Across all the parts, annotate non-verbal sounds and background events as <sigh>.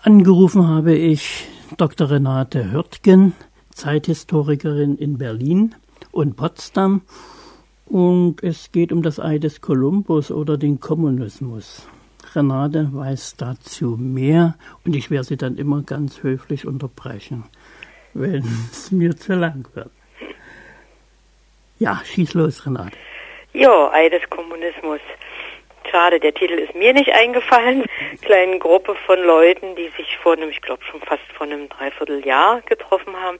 Angerufen habe ich Dr. Renate Hörtgen, Zeithistorikerin in Berlin und Potsdam. Und es geht um das Ei des Kolumbus oder den Kommunismus. Renate weiß dazu mehr und ich werde sie dann immer ganz höflich unterbrechen, wenn <laughs> es mir zu lang wird. Ja, schieß los, Renate. Ja, Ei des Kommunismus. Schade, der Titel ist mir nicht eingefallen. <laughs> Kleine Gruppe von Leuten, die sich vor einem, ich glaube schon fast vor einem Dreivierteljahr getroffen haben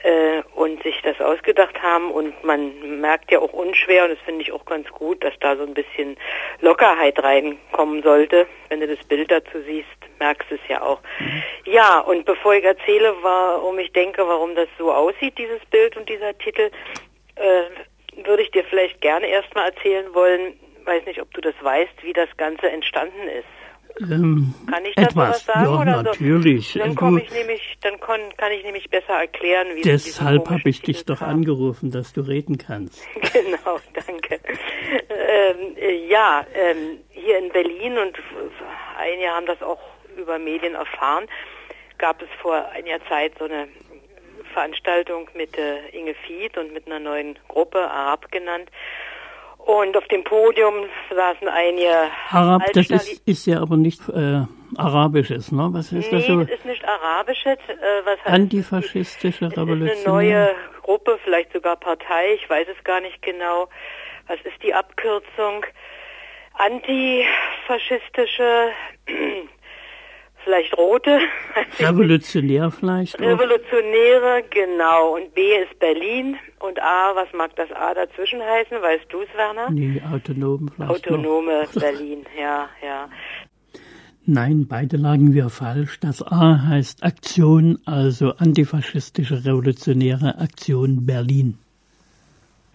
äh, und sich das ausgedacht haben. Und man merkt ja auch unschwer, und das finde ich auch ganz gut, dass da so ein bisschen Lockerheit reinkommen sollte. Wenn du das Bild dazu siehst, merkst du es ja auch. Mhm. Ja, und bevor ich erzähle, warum ich denke, warum das so aussieht, dieses Bild und dieser Titel, äh, würde ich dir vielleicht gerne erstmal erzählen wollen, weiß nicht, ob du das weißt, wie das Ganze entstanden ist. Ähm, kann ich dazu etwas. was sagen? Ja, oder natürlich. So? Dann, komme ich nämlich, dann kann, kann ich nämlich besser erklären, wie Deshalb habe ich dich doch haben. angerufen, dass du reden kannst. <laughs> genau, danke. Ähm, äh, ja, ähm, hier in Berlin und einige haben das auch über Medien erfahren, gab es vor einiger Zeit so eine Veranstaltung mit äh, Inge Fied und mit einer neuen Gruppe, Arab genannt, und auf dem Podium saßen einige. Arab, das ist, ist ja aber nicht äh, Arabisches, ne? Was ist nee, das so? das ist nicht Arabisches. Äh, was heißt, Antifaschistische Revolution. Das ist eine neue Gruppe, vielleicht sogar Partei, ich weiß es gar nicht genau. Was ist die Abkürzung? Antifaschistische vielleicht rote. <laughs> Revolutionär vielleicht. Revolutionäre, genau. Und B ist Berlin. Und A, was mag das A dazwischen heißen? Weißt du es, Werner? Nee, autonom vielleicht. Autonome noch. <laughs> Berlin, ja, ja. Nein, beide lagen wir falsch. Das A heißt Aktion, also antifaschistische revolutionäre Aktion Berlin.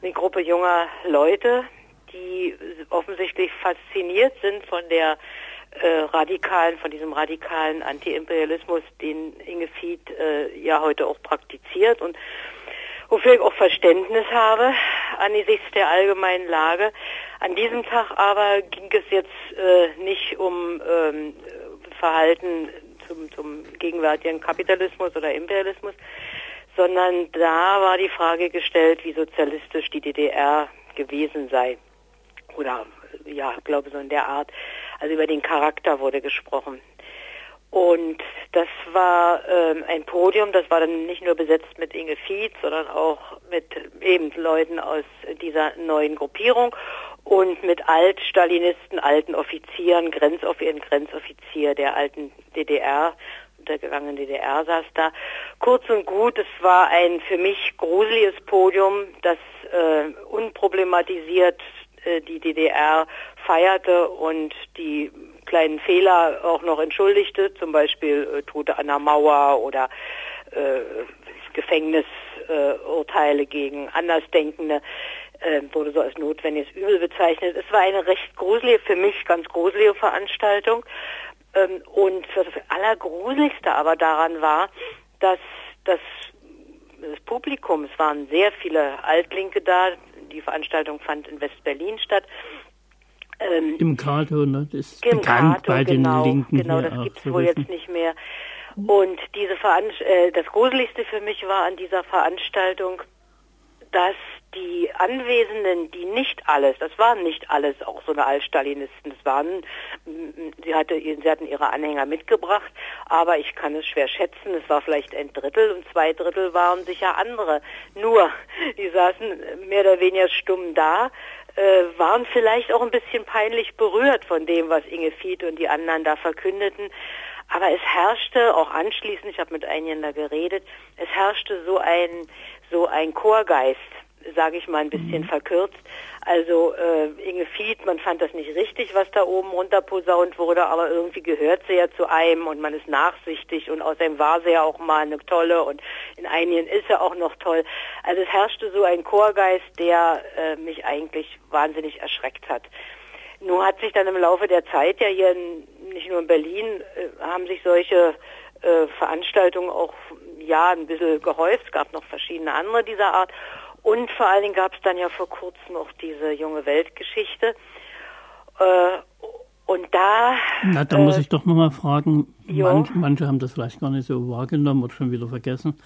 Eine Gruppe junger Leute, die offensichtlich fasziniert sind von der äh, radikalen, von diesem radikalen Antiimperialismus, den Inge Fied äh, ja heute auch praktiziert und wofür ich auch Verständnis habe angesichts der allgemeinen Lage. An diesem Tag aber ging es jetzt äh, nicht um ähm, Verhalten zum, zum gegenwärtigen Kapitalismus oder Imperialismus, sondern da war die Frage gestellt, wie sozialistisch die DDR gewesen sei. Oder ja, glaube so in der Art. Also über den Charakter wurde gesprochen. Und das war ähm, ein Podium, das war dann nicht nur besetzt mit Inge Fietz, sondern auch mit eben Leuten aus dieser neuen Gruppierung und mit Altstalinisten, alten Offizieren, Grenzoffizieren, Grenzoffizier der alten DDR, der gegangenen DDR saß da. Kurz und gut, es war ein für mich gruseliges Podium, das äh, unproblematisiert äh, die DDR feierte und die kleinen Fehler auch noch entschuldigte, zum Beispiel äh, Tote an der Mauer oder äh, Gefängnisurteile gegen Andersdenkende äh, wurde so als notwendiges Übel bezeichnet. Es war eine recht gruselige, für mich ganz gruselige Veranstaltung. Ähm, und das Allergruseligste aber daran war, dass das, das Publikum, es waren sehr viele Altlinke da, die Veranstaltung fand in West-Berlin statt. Ähm, Im Kato, ne? das ist bekannt Kato, bei genau, den Linken. Genau, das gibt es wohl jetzt nicht mehr. Und diese Veranst äh, das Gruseligste für mich war an dieser Veranstaltung, dass die Anwesenden, die nicht alles, das waren nicht alles auch so eine Altstalinisten, das waren, sie, hatte, sie hatten ihre Anhänger mitgebracht, aber ich kann es schwer schätzen, es war vielleicht ein Drittel und zwei Drittel waren sicher andere. Nur, <laughs> die saßen mehr oder weniger stumm da, äh, waren vielleicht auch ein bisschen peinlich berührt von dem, was Inge Fied und die anderen da verkündeten. Aber es herrschte auch anschließend, ich habe mit einigen da geredet, es herrschte so ein so ein Chorgeist sage ich mal ein bisschen mhm. verkürzt. Also äh, Inge Fied, man fand das nicht richtig, was da oben runter posaunt wurde, aber irgendwie gehört sie ja zu einem und man ist nachsichtig und außerdem war sie ja auch mal eine tolle und in einigen ist er auch noch toll. Also es herrschte so ein Chorgeist, der äh, mich eigentlich wahnsinnig erschreckt hat. Nun hat sich dann im Laufe der Zeit ja hier in, nicht nur in Berlin äh, haben sich solche äh, Veranstaltungen auch ja ein bisschen gehäuft. Es gab noch verschiedene andere dieser Art. Und vor allen Dingen gab es dann ja vor kurzem auch diese junge Weltgeschichte. Äh, Und da. Na, da äh, muss ich doch nochmal fragen. Manch, manche haben das vielleicht gar nicht so wahrgenommen oder schon wieder vergessen.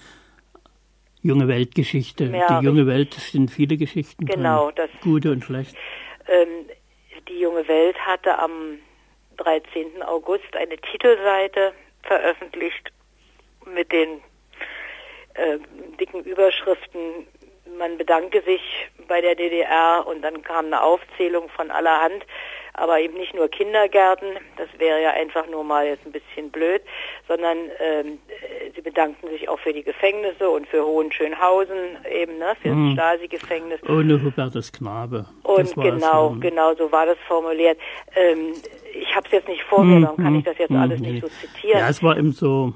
Junge Weltgeschichte. Ja, die junge Welt sind viele Geschichten. Genau, drin, das. Gute und schlecht. Ähm, die junge Welt hatte am 13. August eine Titelseite veröffentlicht mit den äh, dicken Überschriften. Man bedanke sich bei der DDR und dann kam eine Aufzählung von allerhand aber eben nicht nur Kindergärten, das wäre ja einfach nur mal jetzt ein bisschen blöd, sondern ähm, sie bedankten sich auch für die Gefängnisse und für Hohenschönhausen eben, ne, für hm. das Stasi-Gefängnis. Ohne Hubertus Knabe. Und genau, es, genau, so war das formuliert. Ähm, ich habe es jetzt nicht vor mir, darum kann hm, ich das jetzt hm, alles nee. nicht so zitieren. Ja, es war eben so,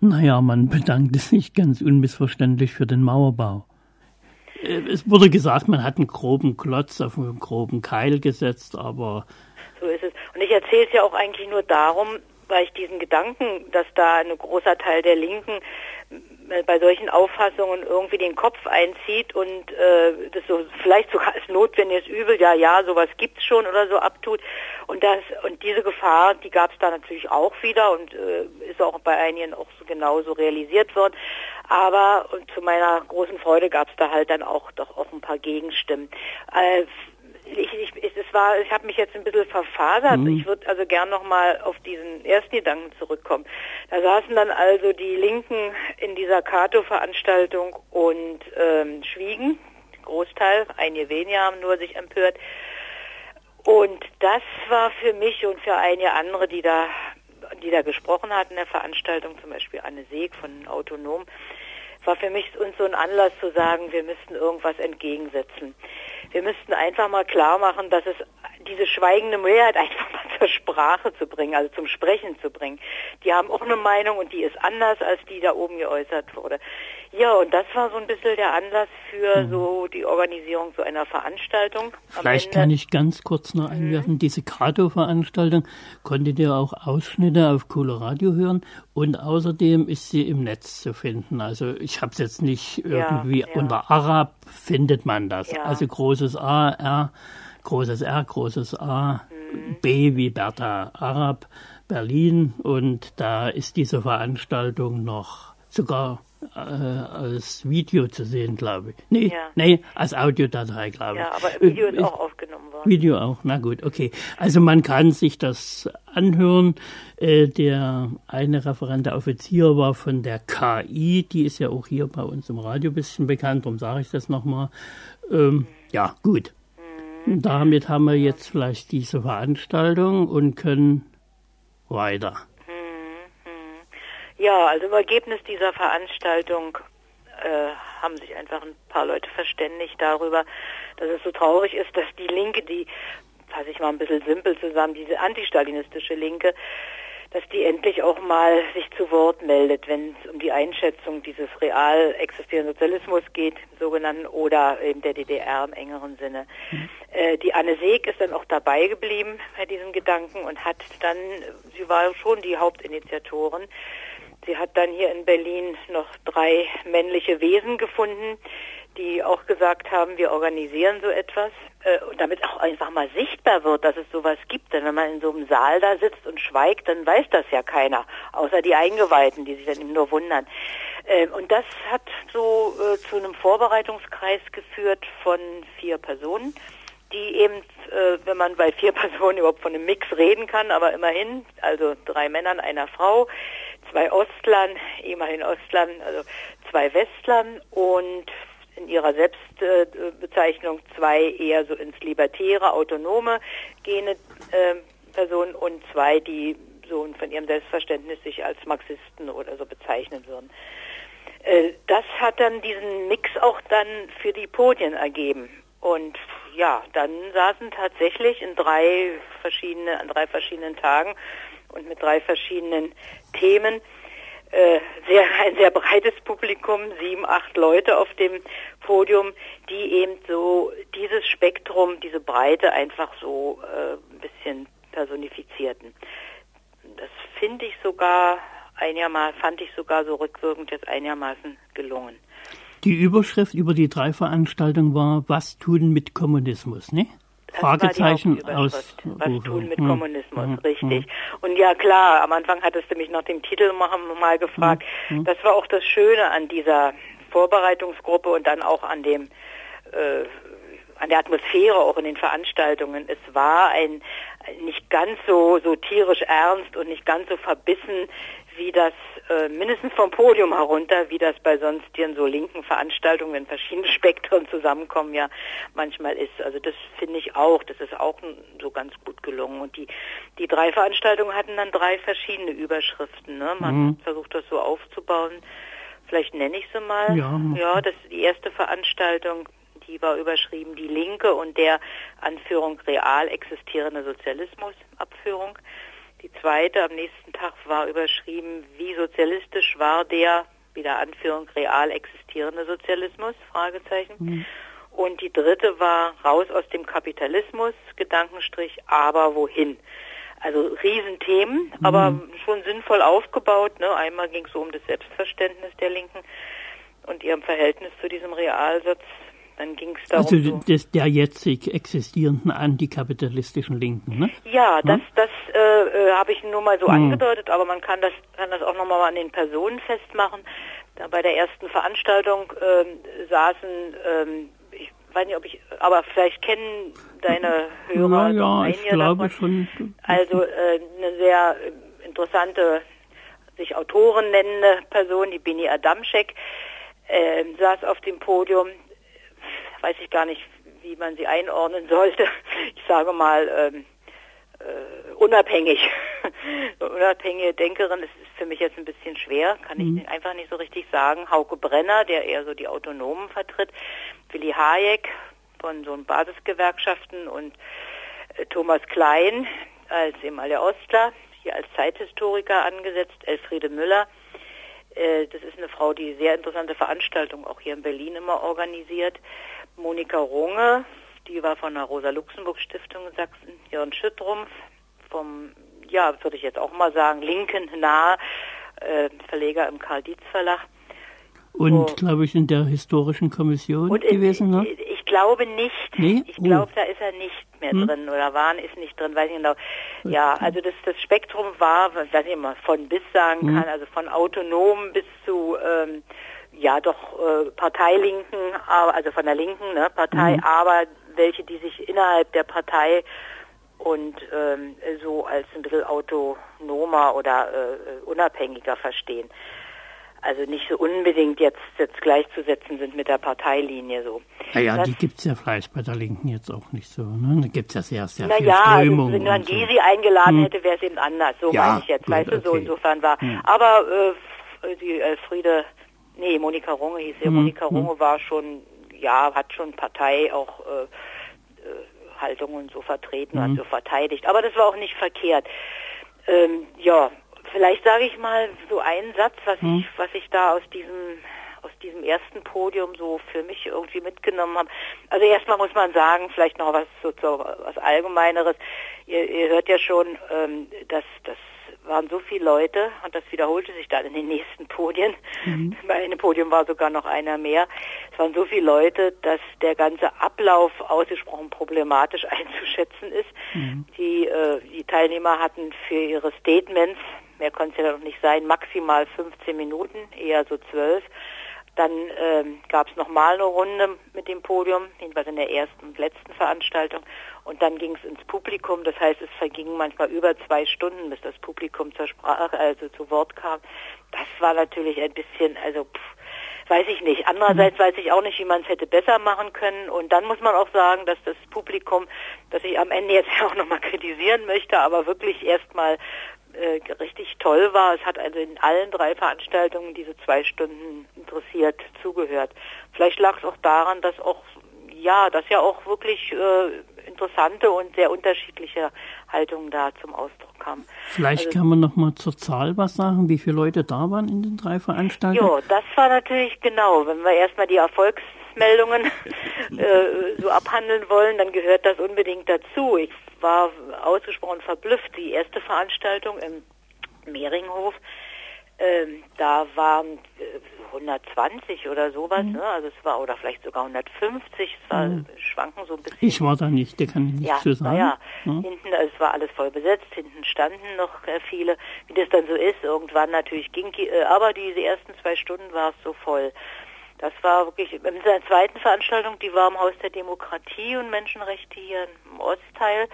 naja, man bedankte sich ganz unmissverständlich für den Mauerbau. Äh, es wurde gesagt, man hat einen groben Klotz auf einen groben Keil gesetzt, aber. So ist es. Und ich erzähle es ja auch eigentlich nur darum, weil ich diesen Gedanken, dass da ein großer Teil der Linken äh, bei solchen Auffassungen irgendwie den Kopf einzieht und äh, das so vielleicht sogar als notwendiges Übel, ja, ja, sowas gibt's schon oder so abtut. Und das und diese Gefahr, die gab es da natürlich auch wieder und äh, ist auch bei einigen auch so genauso realisiert worden. Aber und zu meiner großen Freude gab es da halt dann auch doch auch ein paar Gegenstimmen. Äh, ich, ich, es war, ich habe mich jetzt ein bisschen verfasert. Mhm. Ich würde also gern nochmal auf diesen ersten Gedanken zurückkommen. Da saßen dann also die Linken in dieser Cato-Veranstaltung und ähm, schwiegen. Großteil, einige weniger haben nur sich empört. Und das war für mich und für einige andere, die da, die da gesprochen hatten in der Veranstaltung, zum Beispiel Anne Seeg von Autonom, war für mich uns so ein Anlass zu sagen, wir müssten irgendwas entgegensetzen. Wir müssten einfach mal klar machen, dass es diese schweigende Mehrheit <laughs> einfach mal zur Sprache zu bringen, also zum Sprechen zu bringen. Die haben auch eine Meinung und die ist anders als die da oben geäußert wurde. Ja, und das war so ein bisschen der Anlass für mhm. so die Organisierung so einer Veranstaltung. Vielleicht kann ich ganz kurz noch mhm. einwerfen, mhm. diese Kato-Veranstaltung konntet ihr auch Ausschnitte auf Coloradio hören und außerdem ist sie im Netz zu finden. Also ich habe es jetzt nicht irgendwie ja, ja. unter Arab findet man das. Ja. Also großes A, R, großes R, großes A, mhm. B wie Bertha Arab, Berlin und da ist diese Veranstaltung noch sogar äh, als Video zu sehen, glaube ich. Nee, ja. nee, als Audiodatei, glaube ich. Ja, aber Video ist äh, auch aufgenommen worden. Video auch, na gut, okay. Also man kann sich das anhören. Äh, der eine Referent, der Offizier war von der KI, die ist ja auch hier bei uns im Radio ein bisschen bekannt, darum sage ich das nochmal. Ähm, mhm. Ja, gut. Mhm. Damit haben wir jetzt vielleicht diese Veranstaltung und können weiter. Ja, also im Ergebnis dieser Veranstaltung äh, haben sich einfach ein paar Leute verständigt darüber, dass es so traurig ist, dass die Linke, die, fasse ich mal ein bisschen simpel zusammen, diese antistalinistische Linke, dass die endlich auch mal sich zu Wort meldet, wenn es um die Einschätzung dieses real existierenden Sozialismus geht, sogenannten, oder eben der DDR im engeren Sinne. Mhm. Äh, die Anne Seeg ist dann auch dabei geblieben bei diesem Gedanken und hat dann, sie war schon die Hauptinitiatorin, Sie hat dann hier in Berlin noch drei männliche Wesen gefunden, die auch gesagt haben, wir organisieren so etwas, äh, damit auch einfach mal sichtbar wird, dass es sowas gibt. Denn wenn man in so einem Saal da sitzt und schweigt, dann weiß das ja keiner, außer die Eingeweihten, die sich dann eben nur wundern. Äh, und das hat so äh, zu einem Vorbereitungskreis geführt von vier Personen die eben, äh, wenn man bei vier <laughs> Personen überhaupt von einem Mix reden kann, aber immerhin, also drei Männern, einer Frau, zwei Ostlern, ehemaligen Ostlern, also zwei Westlern und in ihrer Selbstbezeichnung zwei eher so ins libertäre, autonome gene äh, Personen und zwei, die so von ihrem Selbstverständnis sich als Marxisten oder so bezeichnen würden. Äh, das hat dann diesen Mix auch dann für die Podien ergeben. Und ja, dann saßen tatsächlich in drei verschiedene, an drei verschiedenen Tagen und mit drei verschiedenen Themen. Äh, sehr, <laughs> ein sehr breites Publikum, sieben, acht Leute auf dem Podium, die eben so dieses Spektrum, diese Breite einfach so äh, ein bisschen personifizierten. Das finde ich sogar einigermaßen, fand ich sogar so rückwirkend jetzt einigermaßen gelungen. Die Überschrift über die drei Veranstaltungen war Was tun mit Kommunismus, ne? Fragezeichen aus. Was tun mit hm. Kommunismus, hm. richtig. Hm. Und ja klar, am Anfang hattest du mich nach dem Titel mal gefragt. Hm. hm. Das war auch das Schöne an dieser Vorbereitungsgruppe und dann auch an dem äh, an der Atmosphäre auch in den Veranstaltungen. Es war ein nicht ganz so so tierisch ernst und nicht ganz so verbissen wie das äh, mindestens vom Podium herunter, wie das bei sonstigen so linken Veranstaltungen, wenn verschiedene <laughs> Spektren zusammenkommen, ja manchmal ist. Also das finde ich auch, das ist auch so ganz gut gelungen. Und die, die drei Veranstaltungen hatten dann drei verschiedene Überschriften. Ne? Man mhm. versucht das so aufzubauen. Vielleicht nenne ich sie mal. Ja, ja das ist die erste Veranstaltung, die war überschrieben Die Linke und der Anführung real existierende Sozialismus, Abführung. Die zweite am nächsten Tag war überschrieben, wie sozialistisch war der, wieder Anführung, real existierende Sozialismus, Fragezeichen. Mhm. Und die dritte war raus aus dem Kapitalismus, Gedankenstrich, aber wohin? Also Riesenthemen, mhm. aber schon sinnvoll aufgebaut. Ne? Einmal ging es so um das Selbstverständnis der Linken und ihrem Verhältnis zu diesem Realsatz dann ging es darum. Also des, der jetzig existierenden antikapitalistischen Linken, ne? Ja, das, das äh, äh, habe ich nur mal so hm. angedeutet, aber man kann das, kann das auch nochmal an den Personen festmachen. Da bei der ersten Veranstaltung äh, saßen, ähm, ich weiß nicht, ob ich, aber vielleicht kennen deine Hörer ja, ja, ich glaube davon. schon. Also äh, eine sehr interessante, sich Autoren nennende Person, die Bini Adamczek, äh, saß auf dem Podium weiß ich gar nicht, wie man sie einordnen sollte. <laughs> Ich sage mal, ähm, äh, unabhängig. <laughs> Unabhängige Denkerin, das ist für mich jetzt ein bisschen schwer, kann mhm. ich einfach nicht so richtig sagen. Hauke Brenner, der eher so die Autonomen vertritt, Willi Hayek von so Basisgewerkschaften und äh, Thomas Klein als ehemaliger Ostler, hier als Zeithistoriker angesetzt, Elfriede Müller. Äh, das ist eine Frau, die sehr interessante Veranstaltungen auch hier in Berlin immer organisiert. Monika Runge, die war von der Rosa-Luxemburg-Stiftung in Sachsen, Jörn Schüttrumpf vom, ja, würde ich jetzt auch mal sagen, linken nahe äh, Verleger im Karl-Dietz-Verlag. Und, so. glaube ich, in der historischen Kommission Und gewesen, ne? Ich glaube nicht. Nee? Ich glaube, oh. da ist er nicht mehr hm. drin oder Wahn ist nicht drin, weiß ich genau. Ja, also das, das Spektrum war, was ich immer von bis sagen hm. kann, also von autonom bis zu ähm, ja doch äh, Parteilinken, also von der linken ne, Partei, mhm. aber welche, die sich innerhalb der Partei und ähm, so als ein bisschen autonomer oder äh, unabhängiger verstehen. Also nicht so unbedingt jetzt, jetzt gleichzusetzen sind mit der Parteilinie so. Naja, das, die gibt's ja vielleicht bei der Linken jetzt auch nicht so. Ne? Da gibt's ja sehr, sehr viel naja, also wenn man so. die eingeladen hm. hätte, wäre es eben anders. So ja, meine ich jetzt. Gut, weißt du, okay. so insofern war. Hm. Aber äh, die Elfriede Nee, Monika Runge hieß sie. Mhm. Monika mhm. Runge war schon, ja, hat schon Partei auch äh, äh, Haltungen so vertreten, mhm. hat so verteidigt. Aber das war auch nicht verkehrt. Ähm, ja, vielleicht sage ich mal so einen Satz, was mhm. ich, was ich da aus diesem aus diesem ersten Podium so für mich irgendwie mitgenommen habe. Also erstmal muss man sagen, vielleicht noch was so, so was Allgemeineres. Ihr, ihr hört ja schon, ähm, dass das waren so viele Leute und das wiederholte sich dann in den nächsten Podien. Mhm. <laughs> Bei einem Podium war sogar noch einer mehr. Es waren so viele Leute, dass der ganze Ablauf ausgesprochen problematisch <laughs> einzuschätzen ist. Mhm. Die, äh, die Teilnehmer hatten für ihre Statements, mehr konnte es ja noch nicht sein, maximal 15 Minuten, eher so 12. Dann ähm, gab es nochmal eine Runde mit dem Podium, jedenfalls in der ersten und letzten Veranstaltung. Und dann ging es ins Publikum. Das heißt, es vergingen manchmal über zwei Stunden, bis das Publikum zur Sprache, also zu Wort kam. Das war natürlich ein bisschen, also pff, weiß ich nicht. Andererseits weiß ich auch nicht, wie man es hätte besser machen können. Und dann muss man auch sagen, dass das Publikum, das ich am Ende jetzt <laughs> auch nochmal kritisieren möchte, aber wirklich erstmal äh, richtig toll war. Es hat also in allen drei Veranstaltungen diese zwei Stunden interessiert zugehört. Vielleicht lag es auch daran, dass auch ja, dass ja auch wirklich äh, interessante und sehr unterschiedliche Haltungen da zum Ausdruck kamen. Vielleicht also, kann man noch mal zur Zahl was sagen, wie viele Leute da waren in den drei Veranstaltungen? Ja, das war natürlich genau. Wenn wir erstmal die Erfolgsmeldungen <laughs> äh, so abhandeln wollen, dann gehört das unbedingt dazu. Ich war ausgesprochen verblüfft. Die erste Veranstaltung im Mehringhof, äh, da waren 120 oder sowas, mhm. ne? Also es war oder vielleicht sogar 150, es war mhm. schwanken so ein bisschen. Ich war da nicht, der kann ich nicht ja, zu sagen. Ja, ja. Hinten, also es war alles voll besetzt, hinten standen noch äh, viele, wie das dann so ist. Irgendwann natürlich ging, äh, aber diese ersten zwei Stunden war es so voll. Das war wirklich in der zweiten Veranstaltung, die war im Haus der Demokratie und Menschenrechte hier im Ostteil.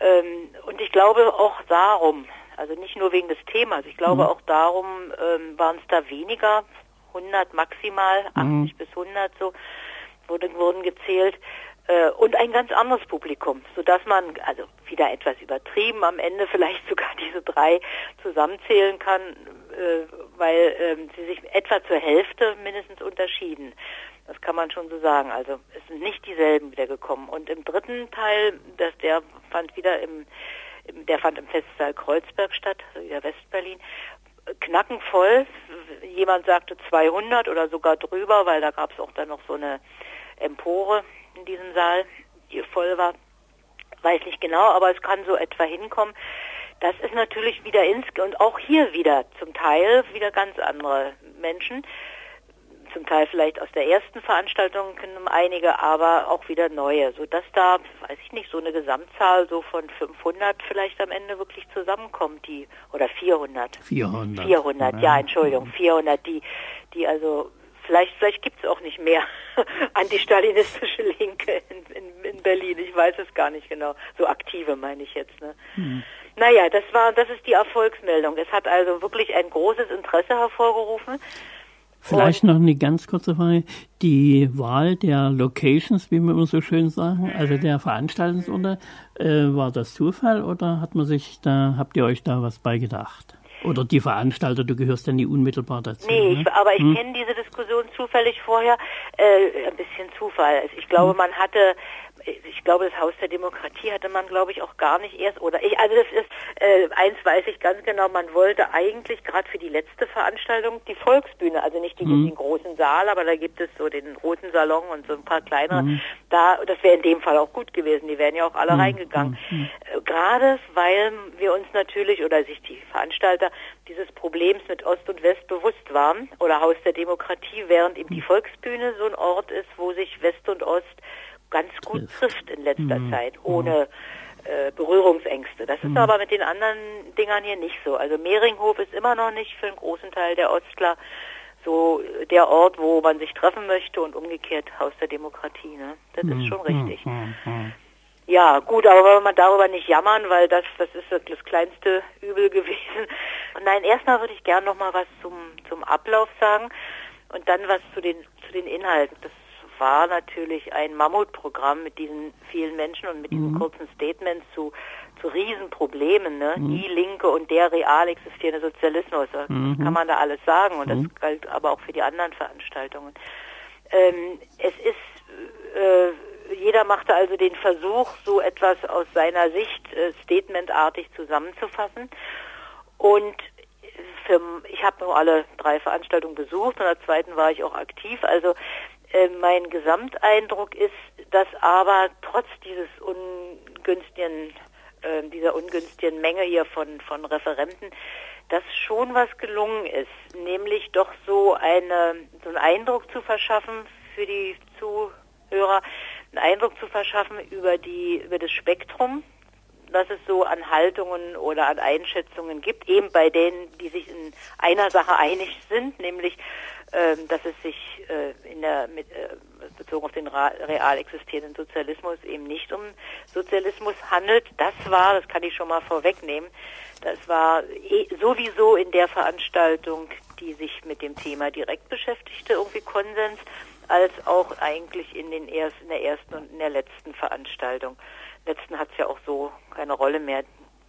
Ähm, und ich glaube auch darum, also nicht nur wegen des Themas, ich glaube mhm. auch darum ähm, waren es da weniger, 100 maximal, 80 mhm. bis 100 so, wurden, wurden gezählt. Äh, und ein ganz anderes Publikum, sodass man, also wieder etwas übertrieben, am Ende <laughs> vielleicht sogar diese drei zusammenzählen kann, äh, weil ähm, sie sich etwa zur Hälfte mindestens unterschieden. Das kann man schon so sagen. Also es sind nicht dieselben wiedergekommen. Und im dritten Teil, das, der fand wieder im, im der fand im Festsaal Kreuzberg statt, also wieder Westberlin, knackenvoll. Jemand sagte 200 oder sogar drüber, weil da gab es auch dann noch so eine Empore in diesem Saal, die voll war. Weiß nicht genau, aber es kann so etwa hinkommen. Das ist natürlich wieder ins und auch hier wieder zum Teil wieder ganz andere Menschen. Zum Teil vielleicht aus der ersten Veranstaltung einige, aber auch wieder neue, sodass da, weiß ich nicht, so eine Gesamtzahl so von 500 vielleicht am Ende wirklich zusammenkommt, die oder 400. 400. 400, ja, ja Entschuldigung, 400, die, die also vielleicht, vielleicht gibt es auch nicht mehr <laughs> antistalinistische Linke in, in, in, Berlin. Ich weiß es gar nicht genau. So aktive meine ich jetzt. Ne? Hm. Naja, das war, das ist die Erfolgsmeldung. Es hat also wirklich ein großes Interesse hervorgerufen. Vielleicht Und noch eine ganz kurze Frage. Die Wahl der Locations, wie wir immer so schön sagen, also der Veranstaltungsorte, äh, war das Zufall oder hat man sich da, habt ihr euch da was beigedacht? Oder die Veranstalter, du gehörst ja nie unmittelbar dazu. Nee, ne? ich, aber ich hm? kenne diese Diskussion zufällig vorher. Äh, ein bisschen Zufall. Also ich glaube, hm. man hatte ich glaube, das Haus der Demokratie hatte man, glaube ich, auch gar nicht erst. Oder ich, also das ist äh, eins weiß ich ganz genau. Man wollte eigentlich gerade für die letzte Veranstaltung die Volksbühne, also nicht die, mhm. den großen Saal, aber da gibt es so den roten Salon und so ein paar kleinere. Mhm. Da, das wäre in dem Fall auch gut gewesen. Die wären ja auch alle mhm. reingegangen. Mhm. Äh, gerade weil wir uns natürlich oder sich die Veranstalter dieses Problems mit Ost und West bewusst waren oder Haus der Demokratie, während eben die mhm. Volksbühne so ein Ort ist, wo sich West und Ost ganz gut trifft in letzter mhm. Zeit, ohne äh, Berührungsängste. Das ist mhm. aber mit den anderen Dingern hier nicht so. Also Mehringhof ist immer noch nicht für einen großen Teil der Ostler so der Ort, wo man sich treffen möchte und umgekehrt Haus der Demokratie. Ne? Das mhm. ist schon richtig. Mhm. Mhm. Ja, gut, aber wollen wir darüber nicht jammern, weil das, das ist das kleinste Übel <laughs> gewesen. Nein, erstmal würde ich gerne noch mal was zum, zum Ablauf sagen und dann was zu den, zu den Inhalten. Das war natürlich ein Mammutprogramm mit diesen vielen Menschen und mit diesen mhm. kurzen Statements zu, zu Riesenproblemen. Ne? Mhm. Die Linke und der real existierende Sozialismus. Das mhm. kann man da alles sagen und das mhm. galt aber auch für die anderen Veranstaltungen. Ähm, es ist, äh, jeder machte also den Versuch, so etwas aus seiner Sicht äh, statementartig zusammenzufassen. Und für, ich habe nur alle drei Veranstaltungen besucht, und der zweiten war ich auch aktiv. Also äh, mein Gesamteindruck ist, dass aber trotz dieses ungünstigen, äh, dieser ungünstigen Menge hier von, von Referenten, dass schon was gelungen ist, nämlich doch so eine, so einen Eindruck zu verschaffen für die Zuhörer, einen Eindruck zu verschaffen über die, über das Spektrum, was es so an Haltungen oder an Einschätzungen gibt, eben bei denen, die sich in einer Sache einig sind, nämlich dass es sich äh, in der mit, äh, bezogen auf den real existierenden Sozialismus eben nicht um Sozialismus handelt. Das war, das kann ich schon mal vorwegnehmen, das war eh, sowieso in der Veranstaltung, die sich mit dem Thema direkt beschäftigte, irgendwie Konsens, als auch eigentlich in den ersten, in der ersten und in der letzten Veranstaltung. Letzten hat es ja auch so keine Rolle mehr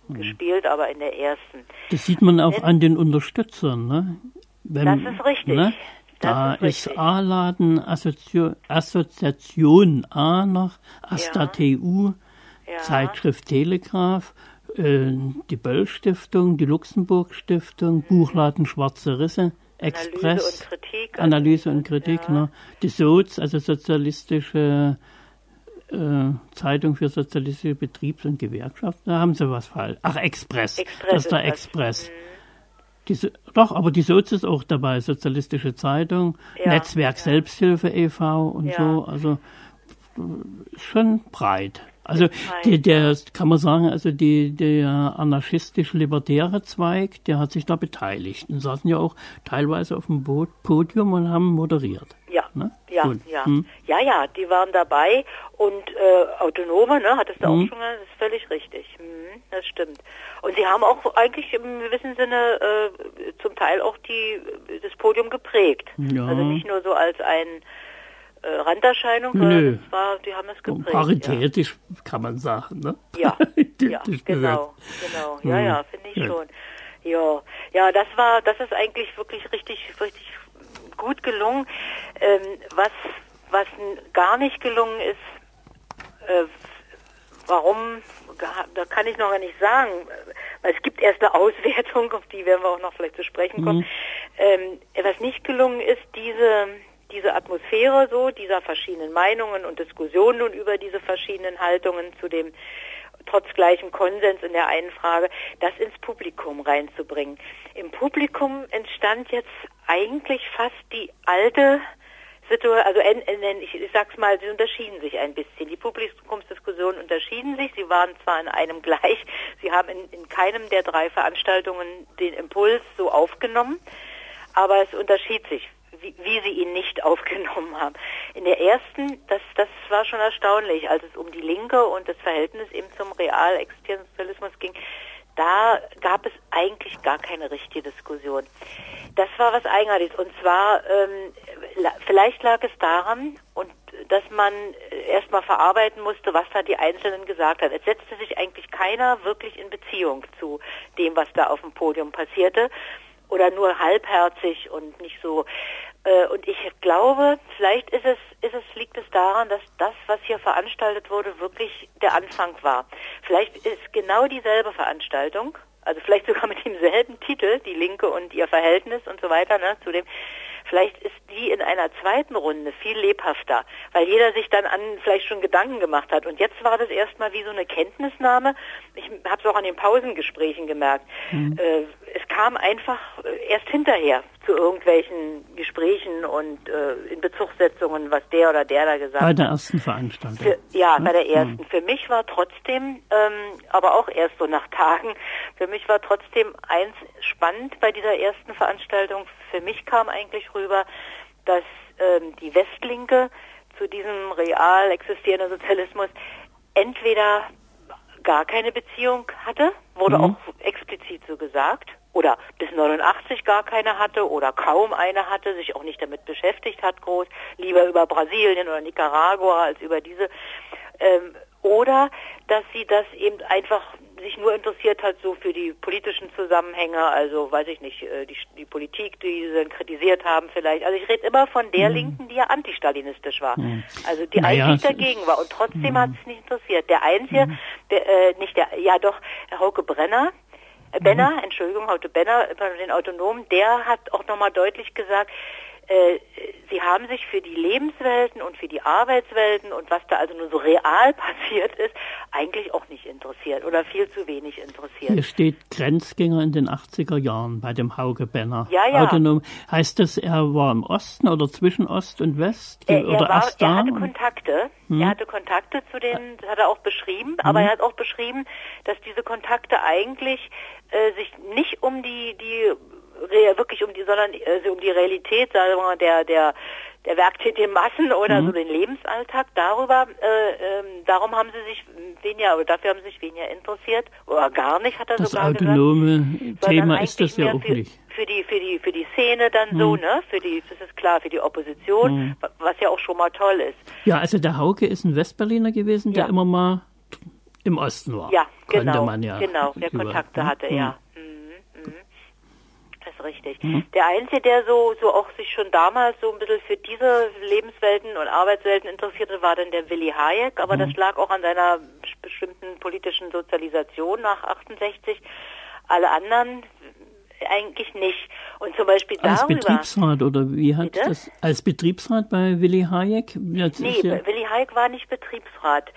mhm. gespielt, aber in der ersten. Das sieht man auch Denn, an den Unterstützern, ne? Wenn, das ist richtig. Ne? Da ist, ist A-Laden, Assozi Assoziation A noch, Asta ja. TU, ja. Zeitschrift Telegraph, äh, die Böll Stiftung, die Luxemburg Stiftung, mhm. Buchladen Schwarze Risse, Express, Analyse und Kritik, Analyse und Kritik ja. ne? die Soz, also sozialistische äh, Zeitung für sozialistische Betriebs- und Gewerkschaften, da haben sie was falsch. Ach, Express, Express das ist der Express. Mhm. Die, doch, aber die Soz ist auch dabei, Sozialistische Zeitung, ja, Netzwerk ja. Selbsthilfe e.V. und ja. so, also schon breit. Also die, der kann man sagen, also die, der anarchistisch-libertäre Zweig, der hat sich da beteiligt und saßen ja auch teilweise auf dem Boot, Podium und haben moderiert. Ja, ne? ja, ja, hm. ja, ja, die waren dabei und äh, Autonome, ne, hattest du hm. auch schon, das ist völlig richtig, hm, das stimmt. Und sie haben auch eigentlich im gewissen Sinne äh, zum Teil auch die das Podium geprägt. Ja. Also nicht nur so als ein äh, Randerscheinung, Nö. War, die haben es geprägt. Paritätisch ja. kann man sagen, ne? Ja, <laughs> ja genau, genau. Ja, ja, finde ich ja. schon. Ja, ja, das war, das ist eigentlich wirklich richtig, richtig gut gelungen. Ähm, was, was gar nicht gelungen ist, äh, warum, da kann ich noch gar nicht sagen, weil es gibt erst eine <laughs> Auswertung, auf die werden wir auch noch vielleicht zu sprechen kommen. Mhm. Ähm, was nicht gelungen ist, diese diese Atmosphäre so, dieser verschiedenen Meinungen und Diskussionen und über diese verschiedenen Haltungen zu dem trotz gleichem Konsens in der einen Frage, das ins Publikum reinzubringen. Im Publikum entstand jetzt eigentlich fast die alte Situation, also ich, ich sag's mal, sie unterschieden sich ein bisschen. Die Publikumsdiskussionen unterschieden sich. Sie waren zwar in einem gleich, sie haben in, in keinem der drei Veranstaltungen den Impuls so aufgenommen, aber es unterschied sich wie, wie sie ihn nicht <laughs> aufgenommen haben. In der ersten, das, das war schon erstaunlich, als es um die Linke und das Verhältnis eben zum real existierenden Sozialismus ging, da gab es eigentlich gar keine richtige Diskussion. Das war was Eigenartiges. Und zwar, ähm, vielleicht lag es daran, und dass man erstmal verarbeiten musste, was da die Einzelnen gesagt hat. Es setzte sich eigentlich keiner wirklich in Beziehung zu dem, was da auf dem Podium passierte. Oder nur halbherzig und nicht so. Äh, und ich glaube, vielleicht ist es, ist es, liegt es daran, dass das, was hier veranstaltet wurde, wirklich der Anfang war. Vielleicht ist genau dieselbe Veranstaltung, also vielleicht sogar mit demselben Titel, die Linke und ihr Verhältnis und so weiter, ne, zu dem, vielleicht ist die in einer zweiten Runde viel lebhafter, weil jeder sich dann an vielleicht schon Gedanken gemacht hat. Und jetzt war das erstmal wie so eine Kenntnisnahme. Ich habe es auch an den Pausengesprächen gemerkt. Mhm. Äh, es kam einfach äh, erst hinterher zu irgendwelchen Gesprächen und äh, in Bezugssetzungen, was der oder der da gesagt hat. Bei der ersten Veranstaltung. Für, ja, bei der ersten. Mhm. Für mich war trotzdem, ähm, aber auch erst so nach <laughs> Tagen, für mich war trotzdem eins spannend bei dieser ersten Veranstaltung. Für mich kam eigentlich rüber, dass ähm, die Westlinke zu diesem real existierenden Sozialismus entweder gar keine Beziehung hatte, wurde mhm. auch explizit so gesagt, oder bis 89 gar keine hatte oder kaum eine hatte, sich auch nicht damit beschäftigt hat groß, lieber über Brasilien oder Nicaragua als über diese, ähm, oder dass sie das eben einfach sich nur interessiert hat so für die politischen Zusammenhänge, also weiß ich nicht, äh, die, die Politik, die sie dann kritisiert haben vielleicht. Also ich rede immer von der mhm. Linken, die ja antistalinistisch war. Mhm. Also die naja, eigentlich dagegen war und trotzdem mhm. hat es nicht interessiert. Der Einzige, mhm. der, äh, nicht der, ja doch, Herr Hauke Brenner, Benner, mhm. Entschuldigung, Hauke Benner, den Autonomen, der hat auch nochmal deutlich gesagt, äh, sie haben sich für die Lebenswelten und für die Arbeitswelten und was da also nur so real <laughs> passiert ist, eigentlich auch nicht interessiert oder viel zu wenig interessiert. Hier steht Grenzgänger in den 80er Jahren bei dem Hauge Benner. Ja, ja. Autonom. Heißt das, er war im Osten oder zwischen Ost und West? Er, er oder war, er hatte Kontakte. Hm. Er hatte Kontakte zu den, das hat er auch beschrieben, hm. aber er hat auch beschrieben, dass diese Kontakte eigentlich äh, sich nicht um die, die wirklich um die, sondern also um die Realität, sagen wir mal, der, der, der werktätigen Massen oder mhm. so den Lebensalltag. Darüber, äh, ähm, darum haben sie sich weniger, oder dafür haben sie sich weniger interessiert, oder gar nicht, hat er das sogar gesagt. Das autonome Thema ist das ja auch für, nicht. Für die, für die, für die Szene dann mhm. so, ne, für die, das ist klar, für die Opposition, mhm. was ja auch schon mal toll ist. Ja, also der Hauke ist ein Westberliner gewesen, der ja. immer mal im Osten war. Ja, genau, ja genau, der Kontakte ne? hatte, ja. Mhm ist richtig. Mhm. Der Einzige, der so, so auch sich schon damals so ein bisschen für diese Lebenswelten und Arbeitswelten interessierte, war dann der Willi Hayek, aber mhm. das lag auch an seiner bestimmten politischen Sozialisation nach 68. Alle anderen eigentlich nicht. Und zum Beispiel als darüber, Betriebsrat oder wie hat bitte? das als Betriebsrat bei Willi Hayek? Das nee, ja Willi Hayek war nicht Betriebsrat.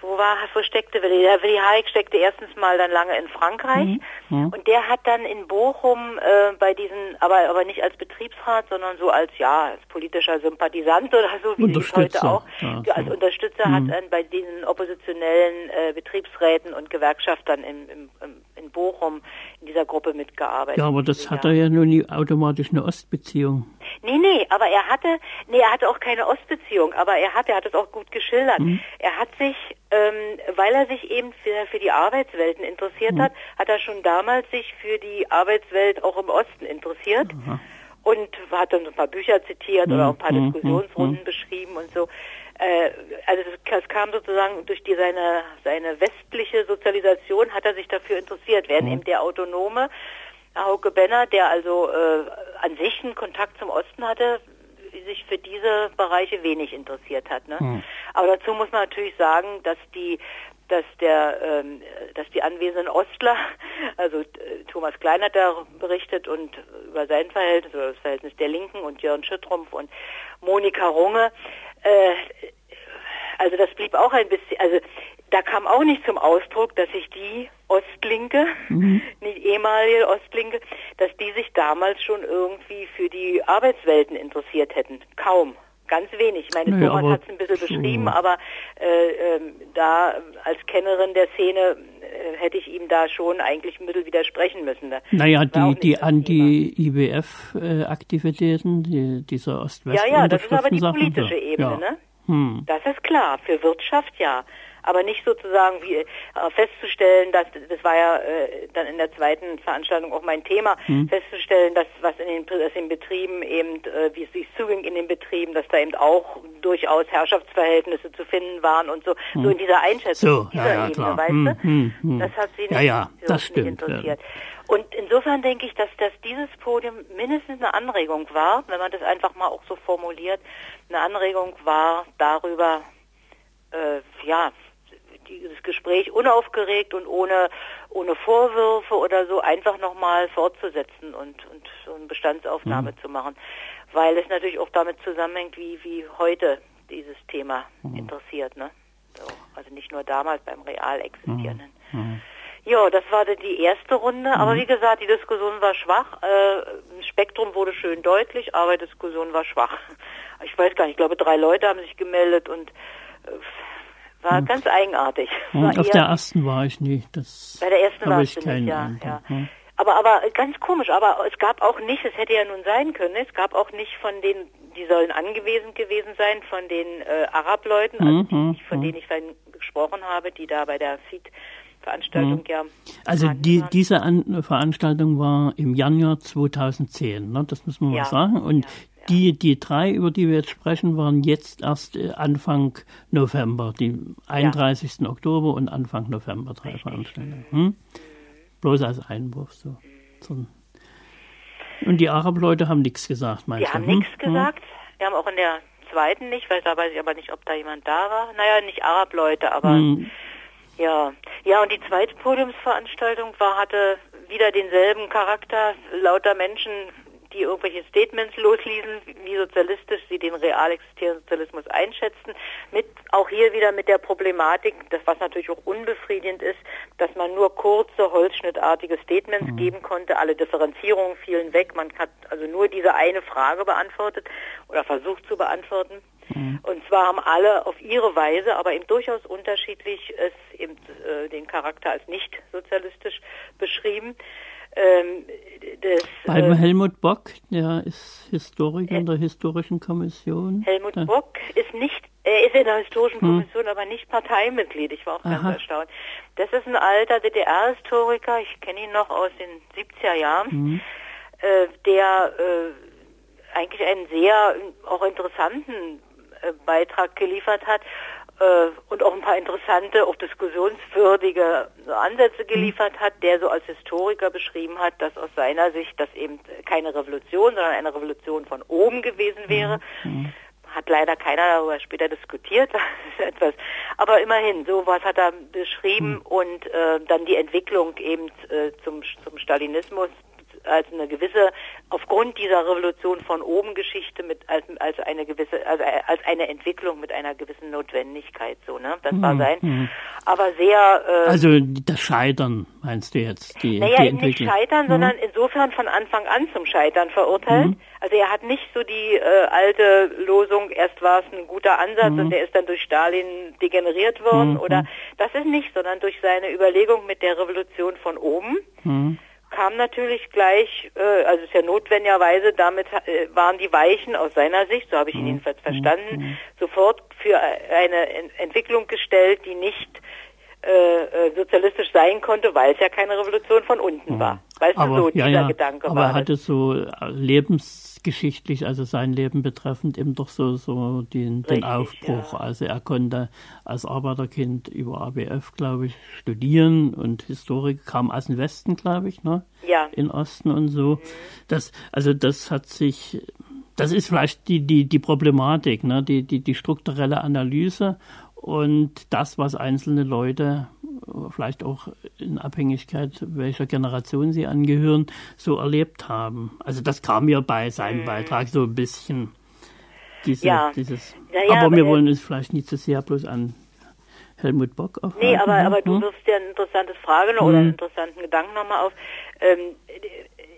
Wo war, wo steckte Willi? Der Willi Haig steckte erstens mal dann lange in Frankreich mhm. Mhm. und der hat dann in Bochum äh, bei diesen, aber aber nicht als Betriebsrat, sondern so als ja als politischer Sympathisant oder so wie es heute auch, ja, als Unterstützer mhm. hat dann bei diesen oppositionellen äh, Betriebsräten und Gewerkschaftern in, in, in Bochum in dieser Gruppe mitgearbeitet. Ja, aber das hat er ja nun nie automatisch eine Ostbeziehung. Nee, nee, aber er hatte, nee, er hatte auch keine Ostbeziehung, aber er hat, er hat es auch gut geschildert. Mhm. Er hat sich, ähm, weil er sich eben für, für die Arbeitswelten interessiert mhm. hat, hat er schon damals sich für die Arbeitswelt auch im Osten interessiert. Aha. Und hat dann so ein paar Bücher zitiert mhm. oder auch ein paar mhm. Diskussionsrunden mhm. beschrieben und so. Äh, also es kam sozusagen durch die, seine, seine westliche Sozialisation hat er sich dafür interessiert, während mhm. eben der Autonome Hauke Benner, der also äh, an sich einen Kontakt zum Osten hatte, sich für diese Bereiche wenig interessiert hat. Ne? Mhm. Aber dazu muss man natürlich sagen, dass die dass der ähm, dass die anwesenden Ostler, <laughs> also äh, Thomas Klein hat da berichtet und über sein Verhältnis oder das Verhältnis der Linken und Jörn Schüttrumpf und Monika Runge, äh, also das blieb auch ein bisschen, also da kam auch nicht zum Ausdruck, dass sich die Ostlinke, mhm. <laughs> nicht ehemalige Ostlinke, dass die sich damals schon irgendwie für die Arbeitswelten interessiert hätten. Kaum. Ganz wenig. Ich meine, Thomas hat es ein bisschen beschrieben, aber äh, äh, da als Kennerin der Szene äh, hätte ich ihm da schon eigentlich ein bisschen widersprechen müssen. Da naja, die, die Anti-IBF-Aktivitäten, die, dieser Ost-West- Ja, ja, das ist aber die politische Ebene, ja. ne? Hm. Das ist klar. Für Wirtschaft ja aber nicht sozusagen wie äh, festzustellen, dass das war ja äh, dann in der zweiten Veranstaltung auch mein Thema, mhm. festzustellen, dass was in den, dass in Betrieben eben, äh, wie es sich zuging in den Betrieben, dass da eben auch durchaus Herrschaftsverhältnisse zu finden waren und so, mhm. so in dieser Einschätzung, so, dieser ja, ja, Ebene, klar. weißt mhm. du? Hm, hm. Das hat sie nicht, ja, ja, das stimmt, interessiert. Und insofern denke ich, dass, dass dieses Podium mindestens eine Anregung war, wenn man das einfach mal auch so formuliert, eine Anregung war darüber, äh, ja, dieses Gespräch unaufgeregt und ohne, ohne Vorwürfe oder so einfach nochmal fortzusetzen und, und so eine Bestandsaufnahme mhm. zu machen. Weil es natürlich auch damit zusammenhängt, wie, wie heute dieses Thema mhm. interessiert. Ne? So, also nicht nur damals beim real existierenden. Mhm. mhm. Ja, das war die erste Runde. Aber mhm. wie gesagt, die Diskussion war schwach. Äh, Spektrum wurde schön deutlich, aber die Diskussion war schwach. Ich weiß gar nicht, ich glaube, drei Leute haben sich gemeldet und äh, war hm. ganz eigenartig. War auf der ersten war ich nicht. Das bei der ersten war ich nicht, ja, ja. Hm. Aber, aber ganz komisch, aber es gab auch nicht, es hätte ja nun sein können, es gab auch nicht von den, die sollen angewiesen gewesen sein, von den äh, Arableuten, also mhm, die, von denen ich vorhin gesprochen habe, die da bei der FIT Veranstaltung mhm. ja. Also die, diese An Veranstaltung war im Januar 2010, ne? das muss man ja, mal sagen. Und ja. Die, die drei, über die wir jetzt sprechen, waren jetzt erst äh, Anfang November, die 31. Ja. Oktober und Anfang November drei. Veranstaltungen. Hm? Bloß als Einwurf so. Und die Arab-Leute haben nichts gesagt, meinst die du? Die haben hm? nichts gesagt. Die haben auch in der zweiten nicht, weil da weiß ich aber nicht, ob da jemand da war. Naja, nicht Arab-Leute, aber hm. ja. Ja, und die zweite Podiumsveranstaltung war, hatte wieder denselben Charakter, lauter Menschen die irgendwelche Statements losließen, wie sozialistisch sie den real existierenden Sozialismus einschätzen, mit auch hier wieder mit der Problematik, das was natürlich auch unbefriedigend ist, dass man nur kurze holzschnittartige Statements mhm. geben konnte, alle Differenzierungen fielen weg, man hat also nur diese eine Frage beantwortet oder versucht zu beantworten. Mhm. Und zwar haben alle auf ihre Weise, aber eben durchaus unterschiedlich es eben äh, den Charakter als nicht sozialistisch beschrieben. Ähm, das, Beim äh, Helmut Bock, der ist Historiker in der Historischen Kommission. Helmut da. Bock ist nicht, er ist in der Historischen hm. Kommission, aber nicht Parteimitglied. Ich war auch Aha. ganz erstaunt. Das ist ein alter DDR-Historiker, ich kenne ihn noch aus den 70er Jahren, hm. äh, der äh, eigentlich einen sehr auch interessanten äh, Beitrag geliefert hat äh, und auch ein paar interessante, auch diskussionswürdige Ansätze geliefert hat, der so als Historiker beschrieben hat, dass aus seiner Sicht das eben keine Revolution, sondern eine Revolution von oben gewesen wäre. Mhm. Hat leider keiner darüber später diskutiert, <laughs> das ist etwas. Aber immerhin, sowas hat er beschrieben mhm. und äh, dann die Entwicklung eben äh, zum, zum Stalinismus als eine gewisse, aufgrund dieser Revolution von oben Geschichte mit als, als eine gewisse, also als eine Entwicklung mit einer gewissen Notwendigkeit, so, ne? Das war mhm, sein. Mhm. Aber sehr. Äh, also das Scheitern meinst du jetzt? Die, naja, die nicht Scheitern, mhm. sondern insofern von Anfang an zum Scheitern verurteilt. Mhm. Also er hat nicht so die äh, alte Losung, erst war es ein guter Ansatz mhm. und der ist dann durch Stalin degeneriert worden mhm. oder das ist nicht, sondern durch seine Überlegung mit der Revolution von oben. Kam natürlich gleich, äh, also ist ja notwendigerweise, damit äh, waren die Weichen aus seiner Sicht, so habe ich ihn mhm. jedenfalls verstanden, mhm. sofort für eine Entwicklung gestellt, die nicht äh, äh, sozialistisch sein konnte, weil es ja keine Revolution von unten mhm. war. Weißt aber, du, so ja, dieser ja, Gedanke aber war. Aber er hatte so äh, lebensgeschichtlich, also sein Leben betreffend, eben doch so, so den, Richtig, den Aufbruch. Ja. Also er konnte als Arbeiterkind über ABF, glaube ich, studieren und Historik kam aus dem Westen, glaube ich, ne? Ja. In Osten und so. Mhm. Das, also das hat sich das ist vielleicht die, die, die Problematik, ne? die, die, die strukturelle Analyse und das, was einzelne Leute vielleicht auch in Abhängigkeit welcher Generation sie angehören, so erlebt haben. Also das kam mir bei seinem mhm. Beitrag so ein bisschen. Diese, ja. Dieses, ja, ja, aber wir wollen uns vielleicht nicht so sehr bloß an Helmut Bock auf. Nee, aber, aber du hm? wirfst ja eine interessante Frage hm. oder einen interessanten Gedanken nochmal auf. Ähm,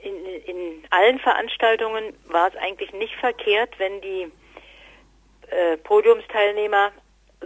in, in allen Veranstaltungen war es eigentlich nicht verkehrt, wenn die äh, Podiumsteilnehmer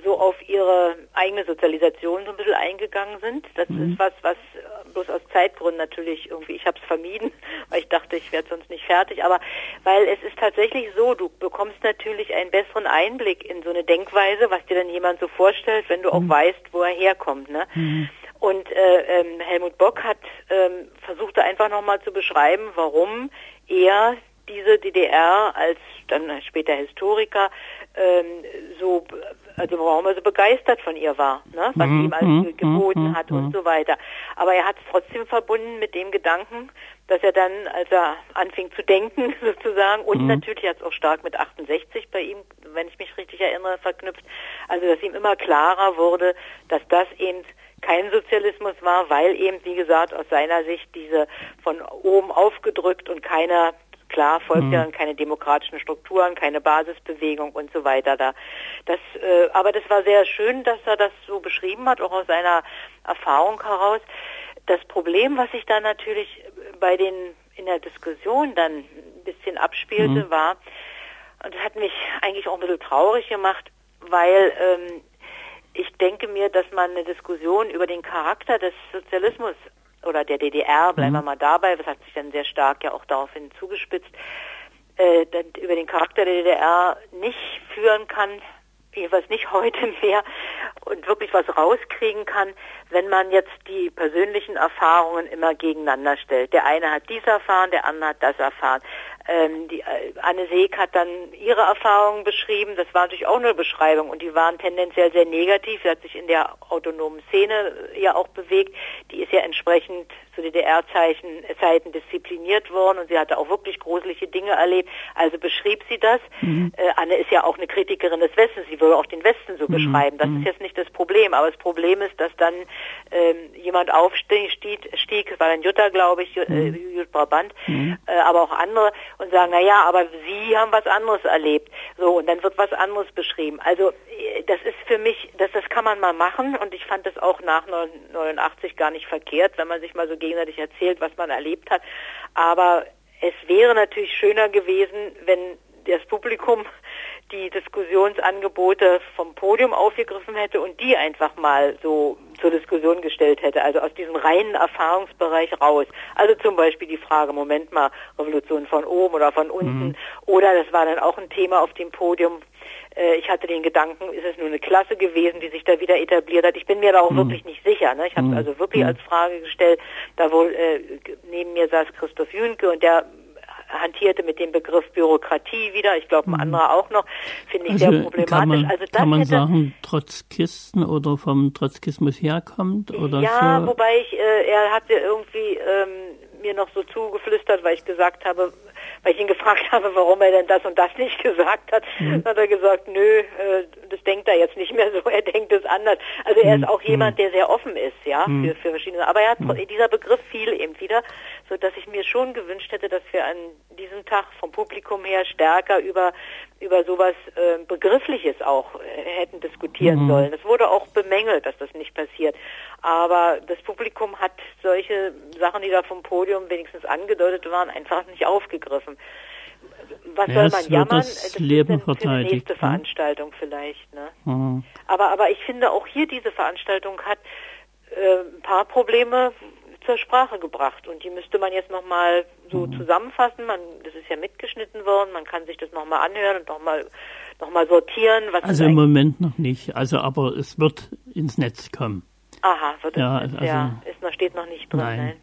so auf ihre eigene Sozialisation so ein bisschen eingegangen sind. Das mhm. ist was, was äh, bloß aus Zeitgründen natürlich irgendwie, ich habe es vermieden, <laughs> weil ich dachte, ich werde sonst nicht fertig. Aber weil es ist tatsächlich so, du bekommst natürlich einen besseren Einblick in so eine Denkweise, was dir dann jemand so vorstellt, wenn du auch mhm. weißt, wo er herkommt. Ne? Mhm. Und äh, ähm, Helmut Bock hat ähm, versucht einfach nochmal zu beschreiben, warum er diese DDR als dann später Historiker ähm, so also warum er so begeistert von ihr war, ne? was mhm. ihm alles mhm. geboten mhm. hat und mhm. so weiter. Aber er hat es trotzdem verbunden mit dem Gedanken, dass er dann, als er anfing zu denken <laughs> sozusagen, und mhm. natürlich hat es auch stark mit 68 bei ihm, wenn ich mich richtig erinnere, verknüpft, also dass ihm immer klarer wurde, dass das eben kein Sozialismus war, weil eben, wie gesagt, aus seiner Sicht diese von oben aufgedrückt und keiner Klar folgt mhm. ja keine demokratischen Strukturen, keine Basisbewegung und so weiter da. Das, äh, aber das war sehr schön, dass er das so beschrieben hat, auch aus seiner Erfahrung heraus. Das Problem, was sich da natürlich bei den in der Diskussion dann ein bisschen abspielte, mhm. war, und das hat mich eigentlich auch ein bisschen traurig gemacht, weil ähm, ich denke mir, dass man eine Diskussion über den Charakter des Sozialismus oder der DDR, bleiben mhm. wir mal dabei, das hat sich dann sehr stark ja auch daraufhin zugespitzt, äh, über den Charakter der DDR nicht führen kann, jedenfalls nicht <laughs> heute mehr, und wirklich was rauskriegen kann, wenn man jetzt die persönlichen Erfahrungen immer gegeneinander stellt. Der eine hat dies erfahren, der andere hat das erfahren. Ähm, die, äh, Anne Seeg hat dann ihre Erfahrungen beschrieben. Das war natürlich auch eine Beschreibung und die waren tendenziell sehr negativ. Sie hat sich in der autonomen Szene ja auch bewegt. Die ist ja entsprechend zu DDR-Zeiten diszipliniert worden und sie hatte auch wirklich gruselige Dinge erlebt. Also beschrieb sie das. Mhm. Äh, Anne ist ja auch eine Kritikerin des Westens. Sie würde auch den Westen so mhm. beschreiben. Das mhm. ist jetzt nicht das Problem. Aber das Problem ist, dass dann ähm, jemand aufstieg, stieg, es war dann Jutta, glaube ich, äh, mhm. Jutta Brabant, mhm. äh, aber auch andere und sagen, na ja, aber Sie haben was anderes erlebt. So, und dann wird was anderes beschrieben. Also, äh, das ist für mich, das, das kann man mal machen und ich fand das auch nach 89 gar nicht verkehrt, wenn man sich mal so gegenseitig erzählt, was man erlebt hat. Aber es wäre natürlich schöner gewesen, wenn das Publikum die Diskussionsangebote vom Podium aufgegriffen hätte und die einfach mal so zur Diskussion gestellt hätte, also aus diesem reinen Erfahrungsbereich raus. Also zum Beispiel die Frage, Moment mal, Revolution von oben oder von unten. Mhm. Oder das war dann auch ein Thema auf dem Podium. Äh, ich hatte den Gedanken, ist es nur eine Klasse gewesen, die sich da wieder etabliert hat? Ich bin mir da auch mhm. wirklich nicht sicher. Ne? Ich habe mhm. also wirklich mhm. als Frage gestellt, da wohl äh, neben mir saß Christoph Jünke und der hantierte mit dem Begriff Bürokratie wieder, ich glaube ein mhm. anderer auch noch, finde ich also sehr problematisch. Kann man, also kann man sagen, Trotzkisten oder vom Trotzkismus herkommt oder ja, so? wobei ich, äh, er hatte irgendwie ähm, mir noch so zugeflüstert, weil ich gesagt habe, weil ich ihn <laughs> gefragt habe, warum er denn das und das nicht gesagt hat, mhm. hat er gesagt, nö, äh, das denkt er jetzt nicht mehr so, <laughs> er denkt es anders. Also er ist mhm. auch jemand, der sehr offen ist, ja, mhm. für, für verschiedene. Aber er hat, mhm. dieser Begriff fiel eben wieder, so dass ich mir schon gewünscht hätte, dass wir an diesem Tag vom Publikum her stärker über über sowas äh, Begriffliches auch äh, hätten diskutieren mhm. sollen. Es wurde auch bemängelt, dass das nicht passiert. Aber das Publikum hat solche Sachen, die da vom Podium wenigstens angedeutet waren, einfach nicht aufgegriffen. Was ja, soll man jammern? Das, das Leben ist für die nächste ne? Veranstaltung vielleicht. Ne? Mhm. Aber, aber ich finde auch hier diese Veranstaltung hat äh, ein paar Probleme zur Sprache gebracht und die müsste man jetzt nochmal so mhm. zusammenfassen. Man, das ist ja mitgeschnitten worden, man kann sich das nochmal anhören und nochmal noch mal sortieren. Also im Moment noch nicht, also aber es wird ins Netz kommen. Aha, wird ja, es, also, ja, ist noch, steht noch nicht drin. Nein. nein.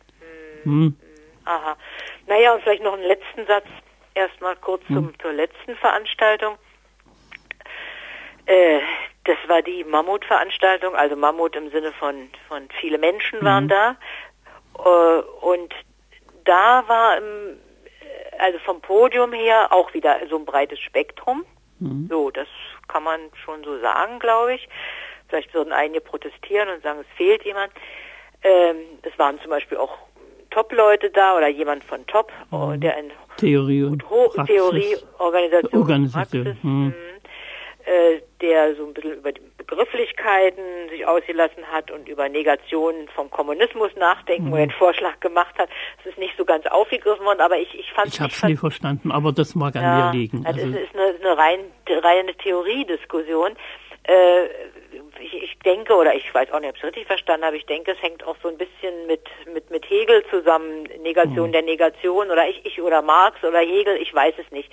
Hm, hm. Aha. Naja, und vielleicht noch einen letzten Satz, erstmal kurz hm. zum, zur letzten Veranstaltung. Äh, das war die Mammutveranstaltung, also Mammut im Sinne von, von viele Menschen waren mhm. da. Äh, und da war im, also vom Podium her auch wieder so ein breites Spektrum. Mhm. So, das kann man schon so sagen, glaube ich. Vielleicht würden einige protestieren und sagen, es fehlt jemand. Ähm, es waren zum Beispiel auch Top-Leute da oder jemand von Top, mhm. der in Theorie und Theorie, Organisation, Organisation. Praxis, mhm. Mhm. Äh, der so ein bisschen über die Begrifflichkeiten sich ausgelassen hat und über Negationen vom Kommunismus nachdenken, mhm. wo er einen Vorschlag gemacht hat. Es ist nicht so ganz aufgegriffen worden, aber ich, ich fand Ich habe es nie verstanden, aber das mag an ja, mir liegen. Also, also es ist eine, eine rein, reine Theoriediskussion. Äh, ich, ich denke, oder ich weiß auch nicht, ob ich es richtig verstanden habe, ich denke, es hängt auch so ein bisschen mit, mit, mit Hegel zusammen, Negation mhm. der Negation, oder ich, ich oder Marx oder Hegel, ich weiß es nicht.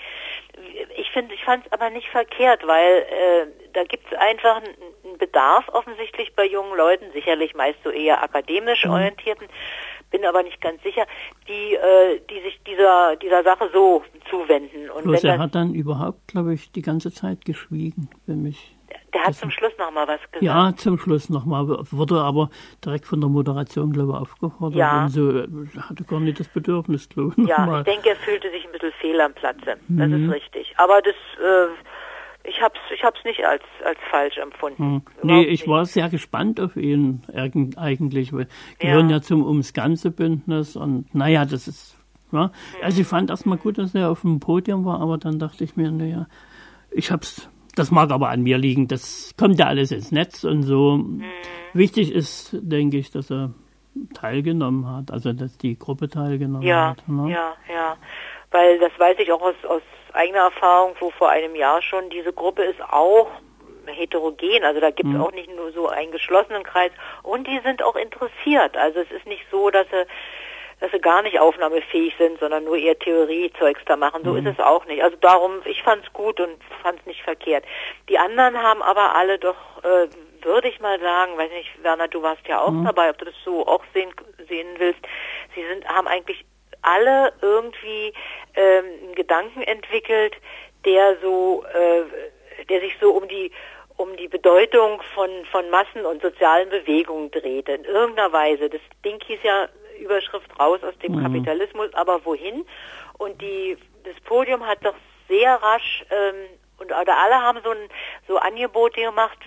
Ich finde, ich fand es aber nicht verkehrt, weil äh, da gibt es einfach einen Bedarf offensichtlich bei jungen Leuten, sicherlich meist so eher akademisch mhm. orientierten, bin aber nicht ganz sicher, die, äh, die sich dieser, dieser Sache so zuwenden. Und Bloß er hat dann überhaupt, glaube ich, die ganze Zeit geschwiegen für mich. Der hat zum Schluss noch mal was gesagt. Ja, zum Schluss noch mal. Wurde aber direkt von der Moderation, glaube ich, aufgefordert. Ja. Und so äh, hatte gar nicht das Bedürfnis, glaube ich. Ja, mal. ich denke, er fühlte sich ein bisschen fehl am Platze. Das mhm. ist richtig. Aber das, äh, ich hab's, ich hab's nicht als, als falsch empfunden. Mhm. Nee, ich nicht. war sehr gespannt auf ihn eigentlich. Wir gehören ja, zum Ums Ganze Bündnis und naja, das ist, ja. Mhm. Also ich fand erstmal gut, dass er auf dem Podium war, aber dann dachte ich mir, naja, ich hab's das mag aber an mir liegen. Das kommt ja alles ins Netz und so. Mhm. Wichtig ist, denke ich, dass er teilgenommen hat, also dass die Gruppe teilgenommen ja, hat. Ne? Ja, ja. Weil das weiß ich auch aus, aus eigener Erfahrung, wo vor einem Jahr schon, diese Gruppe ist auch heterogen, also da gibt es mhm. auch nicht nur so einen geschlossenen Kreis und die sind auch interessiert. Also es ist nicht so, dass sie dass sie gar nicht aufnahmefähig sind, sondern nur ihr Theoriezeugs da machen. So mhm. ist es auch nicht. Also darum, ich fand es gut und fand es nicht verkehrt. Die anderen haben aber alle doch, äh, würde ich mal sagen, weiß nicht, Werner, du warst ja auch mhm. dabei, ob du das so auch sehen, sehen willst. Sie sind, haben eigentlich alle irgendwie ähm, einen Gedanken entwickelt, der so, äh, der sich so um die um die Bedeutung von, von Massen und sozialen Bewegungen drehte. In irgendeiner Weise. Das Ding hieß ja Überschrift raus aus dem mhm. Kapitalismus, aber wohin? Und die, das Podium hat doch sehr rasch ähm, und oder alle haben so ein so Angebote gemacht,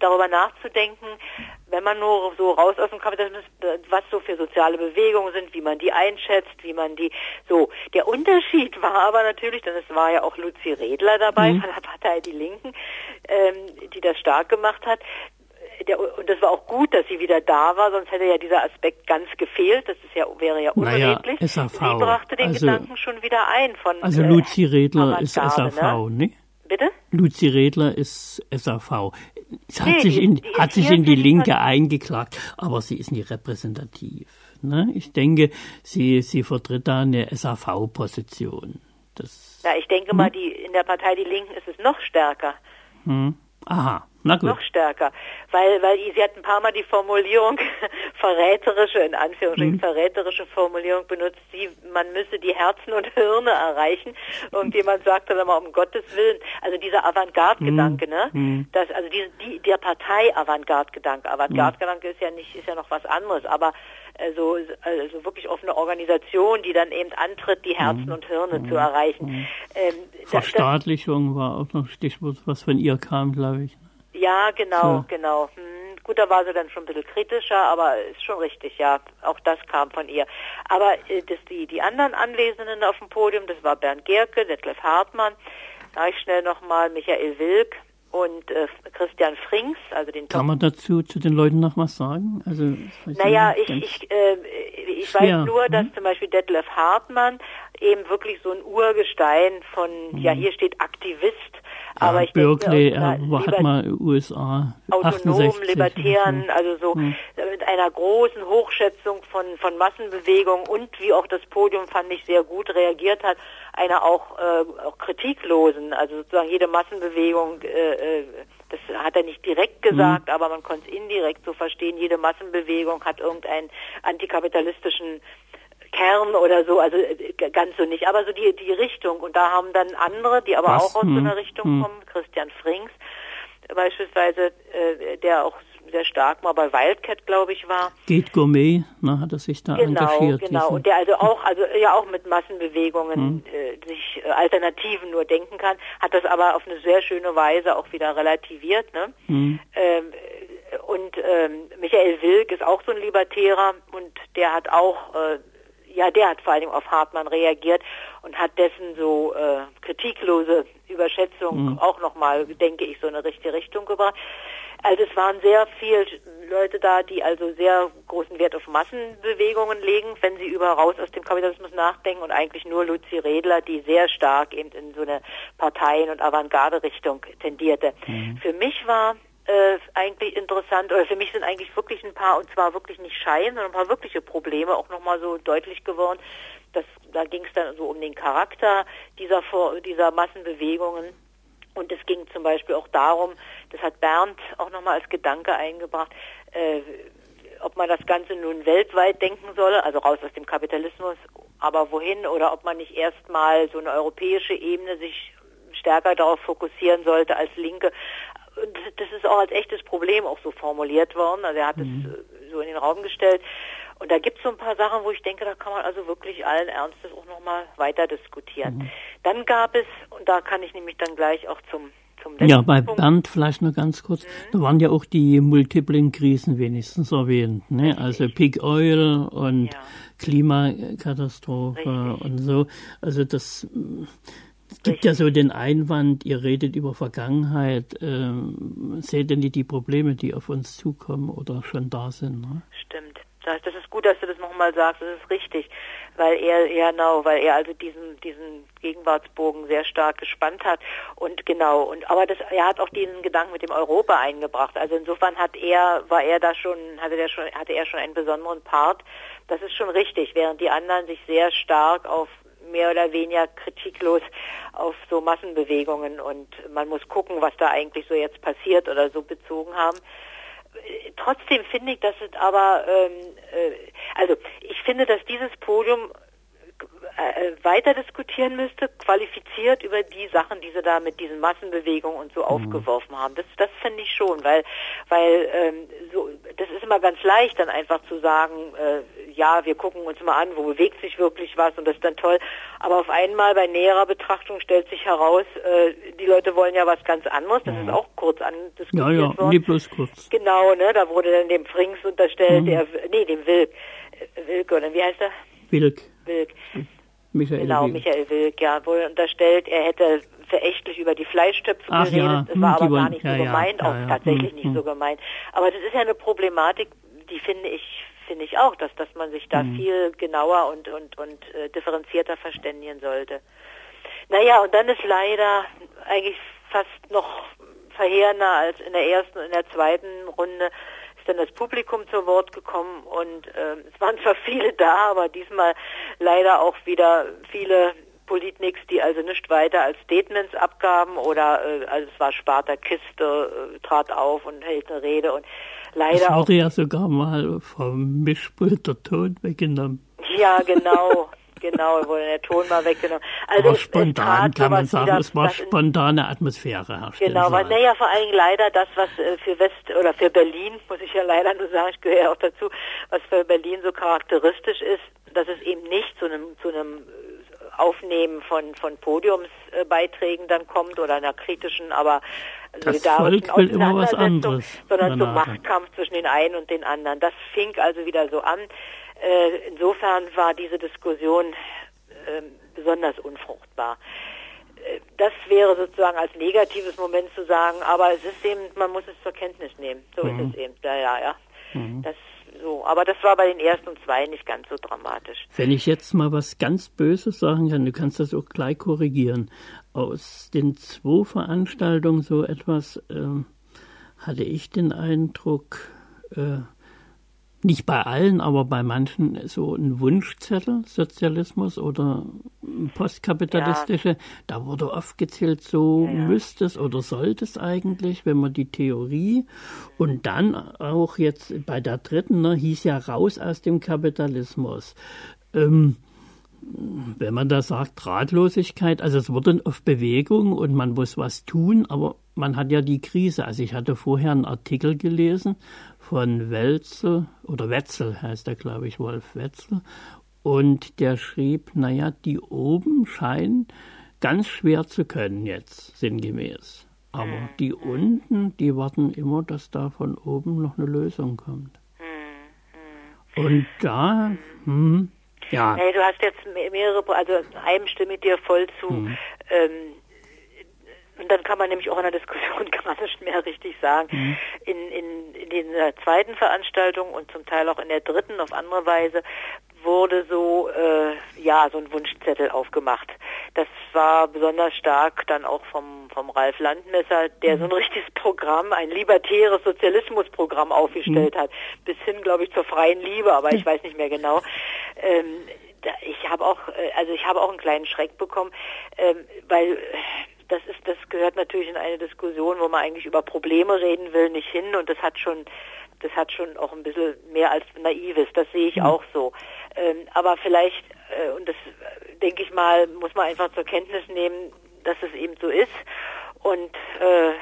darüber nachzudenken, wenn man nur so raus aus dem Kapitalismus, was so für soziale Bewegungen sind, wie man die einschätzt, wie man die so. Der Unterschied <laughs> war aber natürlich, denn es war ja auch Luzi Redler dabei mhm. von der Partei Die Linken, ähm, die das stark gemacht hat, der, und das war auch gut, dass sie wieder da war, sonst hätte ja dieser Aspekt ganz gefehlt. Das ist ja, wäre ja unredlich. Naja, SAV. Sie brachte den also, Gedanken schon wieder ein von. Also äh, Luzi Redler ist SAV, ne? ne? Bitte? Luzi Redler ist SAV. Es hat nee, sich in, die, die hat sich in die Linke eingeklagt, aber sie ist nicht repräsentativ. Ne? Ich denke, sie, sie vertritt da eine SAV-Position. Ja, ich denke hm? mal, die, in der Partei Die Linken ist es noch stärker. Hm. Aha. Na gut. Noch stärker. Weil, weil sie hat ein paar Mal die Formulierung, <laughs> verräterische, in Anführungsstrichen, mhm. verräterische Formulierung benutzt, sie, man müsse die Herzen und Hirne erreichen. Irgendjemand sagte dann mal, um Gottes Willen, also dieser Avantgarde-Gedanke, mhm. ne? Mhm. Das, also die, die, der Partei-Avantgarde-Gedanke. Avantgarde-Gedanke ist ja nicht, ist ja noch was anderes, aber also, also wirklich offene Organisation, die dann eben antritt, die Herzen mhm. und Hirne mhm. zu erreichen. Mhm. Ähm, Verstaatlichung das, war auch noch ein Stichwort, was von ihr kam, glaube ich. Ja, genau, so. genau. Hm, gut, da war sie dann schon ein bisschen kritischer, aber ist schon richtig, ja. Auch das kam von ihr. Aber äh, das, die, die anderen Anwesenden auf dem Podium, das war Bernd Gerke, Detlef Hartmann, sage ich schnell nochmal, Michael Wilk, und äh, Christian Frings, also den Kann man dazu zu den Leuten noch was sagen? Also naja, ich, ich, äh, ich weiß nur, dass hm? zum Beispiel Detlef Hartmann eben wirklich so ein Urgestein von, hm. ja hier steht Aktivist, ja, aber ich Berkeley, denke, war, hat mal USA autonom, libertären, also so hm. mit einer großen Hochschätzung von von Massenbewegung und wie auch das Podium fand ich sehr gut reagiert hat, einer auch, äh, auch kritiklosen, also sozusagen jede Massenbewegung äh, äh, das hat er nicht direkt gesagt, mhm. aber man konnte es indirekt so verstehen, jede Massenbewegung hat irgendeinen antikapitalistischen Kern oder so, also äh, ganz so nicht, aber so die, die Richtung. Und da haben dann andere, die aber Was? auch aus hm. so einer Richtung hm. kommen, Christian Frings beispielsweise, äh, der auch sehr stark mal bei Wildcat, glaube ich, war. Geht Gourmet, ne, hat er sich da genau, engagiert. Genau, genau. Und der also auch, also ja auch mit Massenbewegungen hm. äh, sich äh, Alternativen nur denken kann, hat das aber auf eine sehr schöne Weise auch wieder relativiert. Ne? Hm. Ähm, und ähm, Michael Wilk ist auch so ein Libertärer und der hat auch äh, ja, der hat vor allem auf Hartmann reagiert und hat dessen so äh, kritiklose Überschätzung mhm. auch nochmal, denke ich, so eine richtige Richtung gebracht. Also es waren sehr viele Leute da, die also sehr großen Wert auf Massenbewegungen legen, wenn sie über raus aus dem Kapitalismus nachdenken und eigentlich nur Luzi Redler, die sehr stark eben in so eine Parteien- und Avantgarde-Richtung tendierte. Mhm. Für mich war äh, eigentlich interessant, oder für mich sind eigentlich wirklich ein paar, und zwar wirklich nicht Schein, sondern ein paar wirkliche Probleme auch nochmal so deutlich geworden. Das, da ging es dann so um den Charakter dieser, dieser Massenbewegungen. Und es ging zum Beispiel auch darum, das hat Bernd auch nochmal als Gedanke eingebracht, äh, ob man das Ganze nun weltweit denken solle, also raus aus dem Kapitalismus, aber wohin, oder ob man nicht erstmal so eine europäische Ebene sich stärker darauf fokussieren sollte als Linke, das ist auch als echtes Problem auch so formuliert worden. Also er hat mhm. es so in den Raum gestellt. Und da gibt es so ein paar Sachen, wo ich denke, da kann man also wirklich allen Ernstes auch nochmal weiter diskutieren. Mhm. Dann gab es, und da kann ich nämlich dann gleich auch zum zum ja, bei Punkt. Bernd vielleicht nur ganz kurz, mhm. da waren ja auch die multiplen Krisen wenigstens erwähnt, ne? also Peak Oil und ja. Klimakatastrophe Richtig. und so. Also das es gibt ja so den Einwand, ihr redet über Vergangenheit. Ähm, seht ihr nicht die Probleme, die auf uns zukommen oder schon da sind? Ne? Stimmt. Das, ist gut, dass du das nochmal sagst. Das ist richtig, weil er, ja genau, weil er also diesen diesen Gegenwartsbogen sehr stark gespannt hat und genau und aber das, er hat auch diesen Gedanken mit dem Europa eingebracht. Also insofern hat er, war er da schon, hatte der schon, hatte er schon einen besonderen Part. Das ist schon richtig, während die anderen sich sehr stark auf mehr oder weniger kritiklos auf so Massenbewegungen und man muss gucken, was da eigentlich so jetzt passiert oder so bezogen haben. Trotzdem finde ich, dass es aber, ähm, äh, also ich finde, dass dieses Podium äh, weiter diskutieren müsste, qualifiziert über die Sachen, die sie da mit diesen Massenbewegungen und so mhm. aufgeworfen haben. Das, das finde ich schon, weil, weil ähm, so, das ist immer ganz leicht, dann einfach zu sagen, äh, ja, wir gucken uns mal an, wo bewegt sich wirklich was und das ist dann toll. Aber auf einmal bei näherer Betrachtung stellt sich heraus, äh, die Leute wollen ja was ganz anderes. Das mhm. ist auch kurz andiskutiert ja, ja, worden. Nee, bloß kurz. Genau, ne, da wurde dann dem Frings unterstellt, mhm. der, nee, dem Wilk, Wilk oder wie heißt er? Wilk. Wilk. Michael genau, Wilk. Michael Wilk, ja, wurde unterstellt, er hätte verächtlich über die Fleischtöpfe Ach, geredet. Ja. Das war hm, aber gar nicht ja, so gemeint, ja, auch tatsächlich hm, nicht hm. so gemeint. Aber das ist ja eine Problematik, die finde ich finde ich auch, dass dass man sich da hm. viel genauer und und und äh, differenzierter verständigen sollte. Naja, und dann ist leider eigentlich fast noch verheerender als in der ersten und in der zweiten Runde dann das Publikum zu Wort gekommen und äh, es waren zwar <laughs> viele da, aber diesmal leider auch wieder viele Politniks, die also nicht weiter als Statements abgaben oder äh, also es war Sparta Kiste, äh, trat auf und hält eine Rede und leider es wurde auch, ja sogar mal vom Mischpult der Ton weggenommen. Ja, genau. Genau, wurde der Ton mal weggenommen. Also Aber spontan kann man sagen, wieder, es war spontane Atmosphäre herrscht. Genau, weil naja, vor allem leider das, was äh, für West oder für Berlin, muss ich ja leider nur sagen, ich gehöre auch dazu, was für Berlin so charakteristisch ist, dass es eben nicht zu einem zu einem Aufnehmen von, von Podiumsbeiträgen dann kommt oder einer kritischen, aber das Volk will immer was anderes. Sondern zum Machtkampf zwischen den einen und den anderen. Das fing also wieder so an. Äh, insofern war diese Diskussion äh, besonders unfruchtbar. Äh, das wäre sozusagen als negatives Moment zu sagen, aber es ist eben, man muss es zur Kenntnis nehmen. So mhm. ist es eben. Ja, ja, ja. Mhm. Das so. Aber das war bei den ersten zwei nicht ganz so dramatisch. Wenn ich jetzt mal was ganz Böses sagen kann, du kannst das auch gleich korrigieren. Aus den zwei Veranstaltungen so etwas äh, hatte ich den Eindruck, äh, nicht bei allen, aber bei manchen so ein Wunschzettel, Sozialismus oder postkapitalistische, ja. da wurde oft gezählt, so ja, müsste es oder sollte es eigentlich, wenn man die Theorie und dann auch jetzt bei der dritten, ne, hieß ja raus aus dem Kapitalismus. Ähm, wenn man da sagt, Ratlosigkeit, also es wurde auf Bewegung und man muss was tun, aber man hat ja die Krise. Also ich hatte vorher einen Artikel gelesen von Welzel oder Wetzel heißt er, glaube ich, Wolf Wetzel. Und der schrieb, naja, die oben scheinen ganz schwer zu können jetzt, sinngemäß. Aber hm. die unten, die warten immer, dass da von oben noch eine Lösung kommt. Hm, hm. Und da, hm, ja. Hey, du hast jetzt mehrere, also einem stimme ich dir voll zu. Hm. Ähm, dann kann man nämlich auch in der Diskussion <laughs> gar nicht mehr richtig sagen. Mhm. In, in, in der zweiten Veranstaltung und zum Teil auch in der dritten auf andere Weise wurde so äh, ja so ein Wunschzettel aufgemacht. Das war besonders stark dann auch vom vom Ralf Landmesser, der mhm. so ein richtiges Programm, ein libertäres Sozialismusprogramm aufgestellt mhm. hat, bis hin glaube ich zur freien Liebe, aber ich weiß nicht mehr genau. Ähm, ich habe auch äh, also ich habe auch einen kleinen Schreck bekommen, ähm, weil das ist, das gehört natürlich in eine Diskussion, wo man eigentlich über Probleme reden will, nicht hin und das hat schon, das hat schon auch ein bisschen mehr als naives, das sehe ich mhm. auch so. Ähm, aber vielleicht, äh, und das denke ich mal, muss man einfach zur Kenntnis nehmen, dass es eben so ist und äh,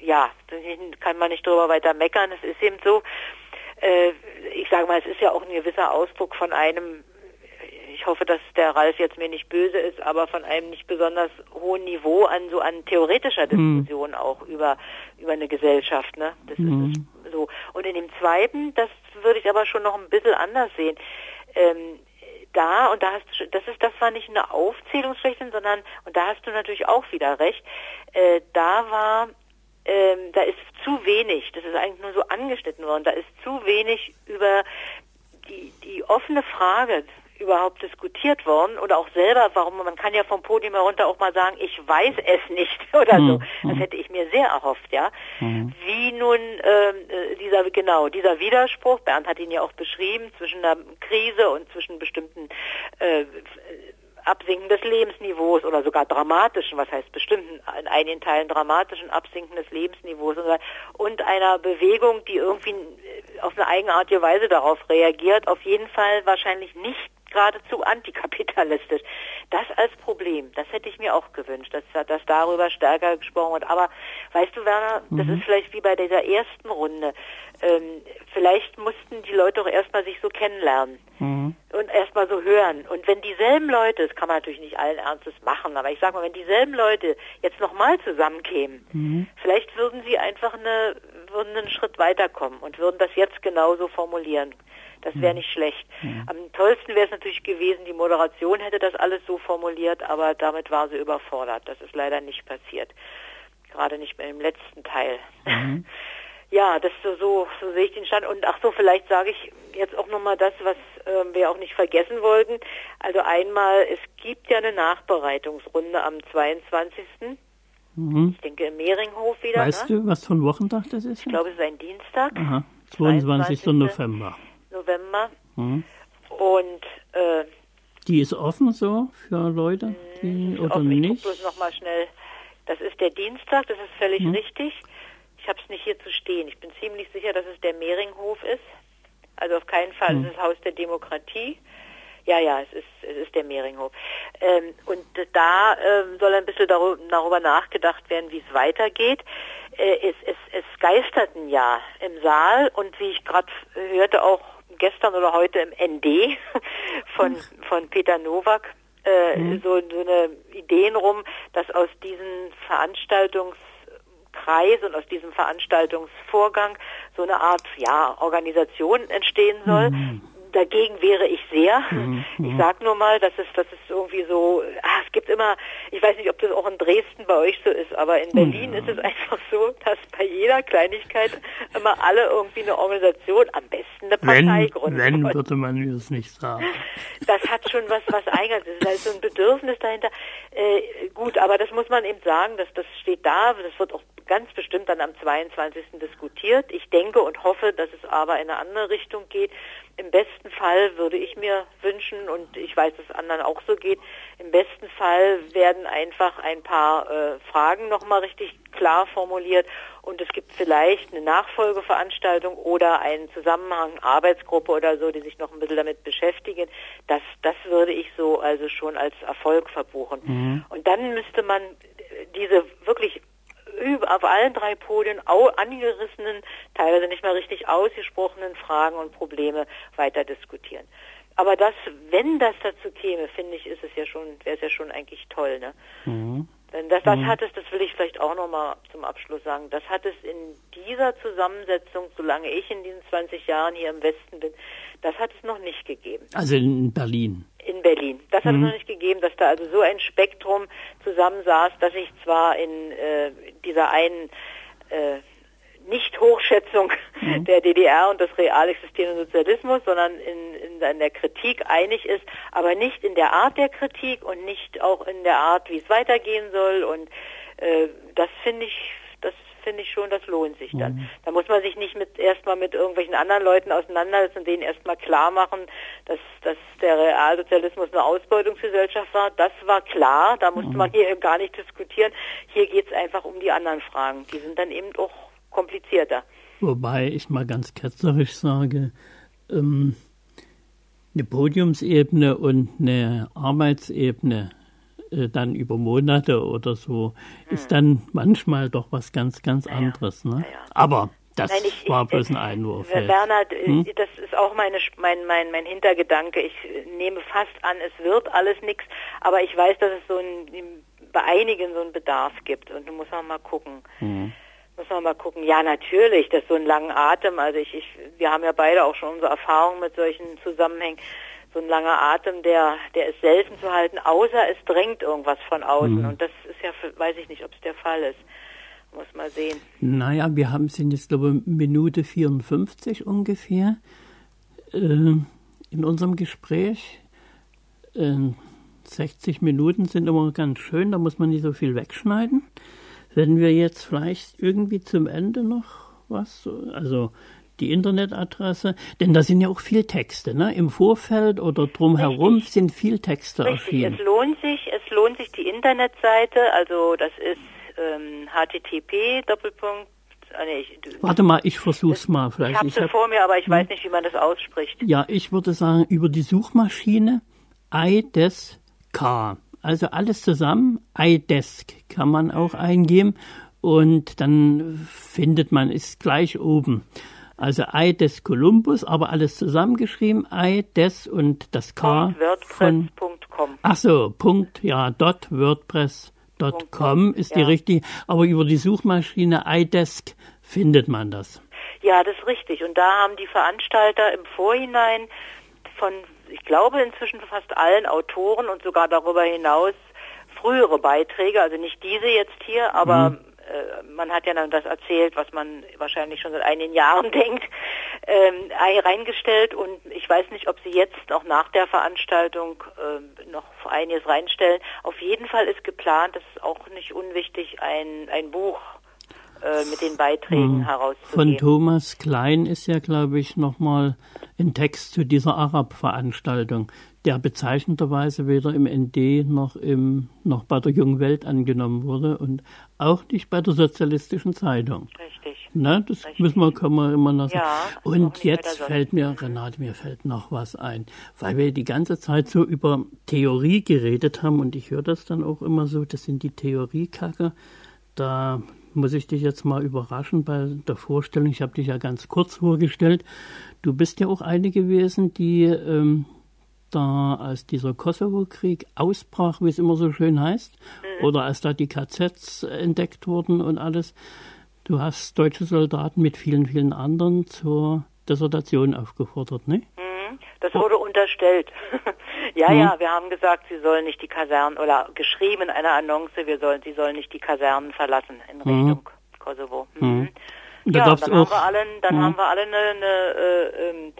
ja, kann man nicht drüber weiter meckern, es ist eben so. Äh, ich sage mal, es ist ja auch ein gewisser Ausdruck von einem ich hoffe, dass der Ralf jetzt mir nicht böse ist, aber von einem nicht besonders hohen Niveau an so an theoretischer hm. Diskussion mhm. auch über über eine Gesellschaft, ne? Das mhm. ist so. Und in dem zweiten, das würde ich aber schon noch ein bisschen anders sehen. Ähm, da und da hast du das ist das war nicht eine Aufzählungsfläche, sondern und da hast du natürlich auch wieder recht. Äh, da war ähm, da ist zu wenig, das ist eigentlich nur so angeschnitten worden, da ist zu wenig über die, die offene Frage, überhaupt diskutiert worden oder auch selber, warum man kann ja vom Podium herunter auch mal sagen, ich weiß es nicht <laughs> oder mhm. so. Das hm. hätte ich mir sehr erhofft, ja. Mhm. Wie nun ähm, äh, dieser genau dieser Widerspruch, Bernd hat ihn ja auch beschrieben zwischen der Krise und zwischen bestimmten äh, Absinken des Lebensniveaus oder sogar dramatischen, was heißt bestimmten, in einigen Teilen dramatischen Absinken des Lebensniveaus und einer Bewegung, die irgendwie äh, auf eine eigenartige Weise darauf reagiert, auf jeden Fall wahrscheinlich nicht geradezu antikapitalistisch. Das als Problem, das hätte ich mir auch gewünscht, dass, dass darüber stärker gesprochen wird. Aber weißt du, Werner, mhm. das ist vielleicht wie bei dieser ersten Runde. Ähm, vielleicht mussten die Leute auch erstmal sich so kennenlernen mhm. und erstmal so hören. Und wenn dieselben Leute, das kann man natürlich nicht allen Ernstes machen, aber ich sag mal, wenn dieselben Leute jetzt nochmal zusammenkämen, mhm. vielleicht würden sie einfach eine, würden einen Schritt weiterkommen und würden das jetzt genauso formulieren. Das wäre nicht schlecht. Mhm. Am tollsten wäre es natürlich gewesen, die Moderation hätte das alles so formuliert, aber damit war sie überfordert. Das ist leider nicht passiert. Gerade nicht mehr im letzten Teil. Mhm. <laughs> Ja, das so, so, so sehe ich den Stand. Und ach so, vielleicht sage ich jetzt auch nochmal das, was äh, wir auch nicht vergessen wollten. Also einmal, es gibt ja eine Nachbereitungsrunde am 22. Mhm. Ich denke im Meringhof wieder. Weißt ne? du, was für ein Wochentag das ist? Ich glaube, es ist ein Dienstag. Aha, 22. 22. November. November. Mhm. Und äh, die ist offen so für Leute, die, oder offen. nicht? Ich bloß noch mal schnell. Das ist der Dienstag, das ist völlig mhm. richtig. Ich habe es nicht hier zu stehen. Ich bin ziemlich sicher, dass es der Mehringhof ist. Also auf keinen Fall mhm. ist es Haus der Demokratie. Ja, ja, es ist, es ist der Mehringhof. Ähm, und da ähm, soll ein bisschen darüber, darüber nachgedacht werden, wie es weitergeht. Äh, es, es, es geistert ein Jahr im Saal und wie ich gerade hörte, auch gestern oder heute im ND <laughs> von, von Peter Nowak, äh, mhm. so, so eine Ideen rum, dass aus diesen Veranstaltungskreis und aus diesem Veranstaltungsvorgang so eine Art ja Organisation entstehen soll, mhm dagegen wäre ich sehr. Mhm. Ich sag nur mal, dass es, das ist irgendwie so, ah, es gibt immer, ich weiß nicht, ob das auch in Dresden bei euch so ist, aber in Berlin mhm. ist es <laughs> einfach so, dass bei jeder Kleinigkeit immer alle irgendwie eine Organisation, am besten eine Partei gründen. Wenn, wenn würde man mir das nicht sagen. <laughs> Das hat schon was, was eigenes. Es ist halt so ein Bedürfnis dahinter. Äh, gut, aber das muss man eben sagen, dass das steht da, das wird auch ganz bestimmt dann am 22. diskutiert. Ich denke und hoffe, dass es aber in eine andere Richtung geht. Im besten Fall würde ich mir wünschen, und ich weiß, dass es anderen auch so geht, im besten Fall werden einfach ein paar äh, Fragen nochmal richtig klar formuliert und es gibt vielleicht eine Nachfolgeveranstaltung oder einen Zusammenhang, Arbeitsgruppe oder so, die sich noch ein bisschen damit beschäftigen. Das, das würde ich so also schon als Erfolg verbuchen. Mhm. Und dann müsste man diese wirklich auf allen drei Podien angerissenen, teilweise nicht mal richtig ausgesprochenen Fragen und Probleme weiter diskutieren. Aber das, wenn das dazu käme, finde ich, ist es ja schon, wäre es ja schon eigentlich toll, ne? Mhm. Denn das, das mhm. hat es, das will ich vielleicht auch nochmal zum Abschluss sagen, das hat es in dieser Zusammensetzung, solange ich in diesen 20 Jahren hier im Westen bin, das hat es noch nicht gegeben. Also in Berlin. In Berlin. Das hat mhm. es noch nicht gegeben, dass da also so ein Spektrum zusammensaß, dass ich zwar in äh, dieser einen äh, nicht-Hochschätzung mhm. der DDR und des real existierenden Sozialismus, sondern in, in, in, der Kritik einig ist, aber nicht in der Art der Kritik und nicht auch in der Art, wie es weitergehen soll. Und äh, das finde ich finde ich schon, das lohnt sich dann. Mhm. Da muss man sich nicht mit erstmal mit irgendwelchen anderen Leuten auseinandersetzen und denen erstmal klar machen, dass, dass der Realsozialismus eine Ausbeutungsgesellschaft war. Das war klar, da musste mhm. man hier gar nicht diskutieren. Hier geht es einfach um die anderen Fragen. Die sind dann eben auch komplizierter. Wobei ich mal ganz ketzerisch sage, ähm, eine Podiumsebene und eine Arbeitsebene äh, dann über Monate oder so, hm. ist dann manchmal doch was ganz, ganz naja, anderes. Ne? Naja. Aber das Nein, ich, war bloß ein Einwurf. Werner, hm? das ist auch meine, mein, mein, mein Hintergedanke. Ich nehme fast an, es wird alles nichts, aber ich weiß, dass es so ein, bei einigen so einen Bedarf gibt und du musst auch mal gucken. Hm. Muss man mal gucken. Ja, natürlich, das ist so ein langen Atem. Also ich, ich, wir haben ja beide auch schon unsere Erfahrungen mit solchen Zusammenhängen so ein langer Atem, der, der ist selten zu halten, außer es drängt irgendwas von außen. Mhm. Und das ist ja, weiß ich nicht, ob es der Fall ist. Muss mal sehen. Naja, wir haben sind jetzt, glaube ich, Minute 54 ungefähr äh, in unserem Gespräch. Äh, 60 Minuten sind immer ganz schön, da muss man nicht so viel wegschneiden. Wenn wir jetzt vielleicht irgendwie zum Ende noch was, also die Internetadresse, denn da sind ja auch viel Texte, ne? Im Vorfeld oder drumherum Richtig. sind viel Texte Richtig. erschienen. Es lohnt sich, es lohnt sich die Internetseite, also das ist ähm, http Doppelpunkt Ah, nee, ich, Warte mal, ich versuch's mal vielleicht. Ich habe sie hab, vor mir, aber ich hm? weiß nicht, wie man das ausspricht. Ja, ich würde sagen, über die Suchmaschine iDesk. Also alles zusammen, iDesk kann man auch eingeben und dann findet man es gleich oben. Also Ei des Columbus, aber alles zusammengeschrieben, Ei des und das K von Ach so, Punkt, ja, dot WordPress.com ist ja. die richtige, aber über die Suchmaschine iDesk findet man das. Ja, das ist richtig. Und da haben die Veranstalter im Vorhinein von, ich glaube inzwischen fast allen Autoren und sogar darüber hinaus frühere Beiträge, also nicht diese jetzt hier, aber mhm man hat ja dann das erzählt, was man wahrscheinlich schon seit einigen Jahren <laughs> denkt, ähm, reingestellt und ich weiß nicht, ob sie jetzt auch nach der Veranstaltung äh, noch einiges reinstellen. Auf jeden Fall ist geplant, das ist auch nicht unwichtig, ein, ein Buch äh, mit den Beiträgen hm. herauszugeben. Von Thomas Klein ist ja, glaube ich, nochmal ein Text zu dieser Arab-Veranstaltung der bezeichnenderweise weder im ND noch, im, noch bei der Jungen Welt angenommen wurde und auch nicht bei der Sozialistischen Zeitung. Richtig. Ne, das Richtig. müssen wir, können wir immer noch sagen. Ja, Und jetzt fällt mir, Renate, mir fällt noch was ein, weil wir die ganze Zeit so über Theorie geredet haben und ich höre das dann auch immer so, das sind die Theoriekacke. Da muss ich dich jetzt mal überraschen bei der Vorstellung. Ich habe dich ja ganz kurz vorgestellt. Du bist ja auch eine gewesen, die ähm, da, als dieser Kosovo-Krieg ausbrach, wie es immer so schön heißt, mhm. oder als da die KZs entdeckt wurden und alles, Du hast deutsche Soldaten mit vielen, vielen anderen zur Desertation aufgefordert, ne? Mhm. Das wurde unterstellt. <laughs> ja, mhm. ja, wir haben gesagt, sie sollen nicht die Kasernen oder geschrieben in einer Annonce, wir sollen, sie sollen nicht die Kasernen verlassen in mhm. Richtung mhm. Kosovo. Mhm. Da ja, dann, haben wir, alle, dann haben wir alle eine, eine äh,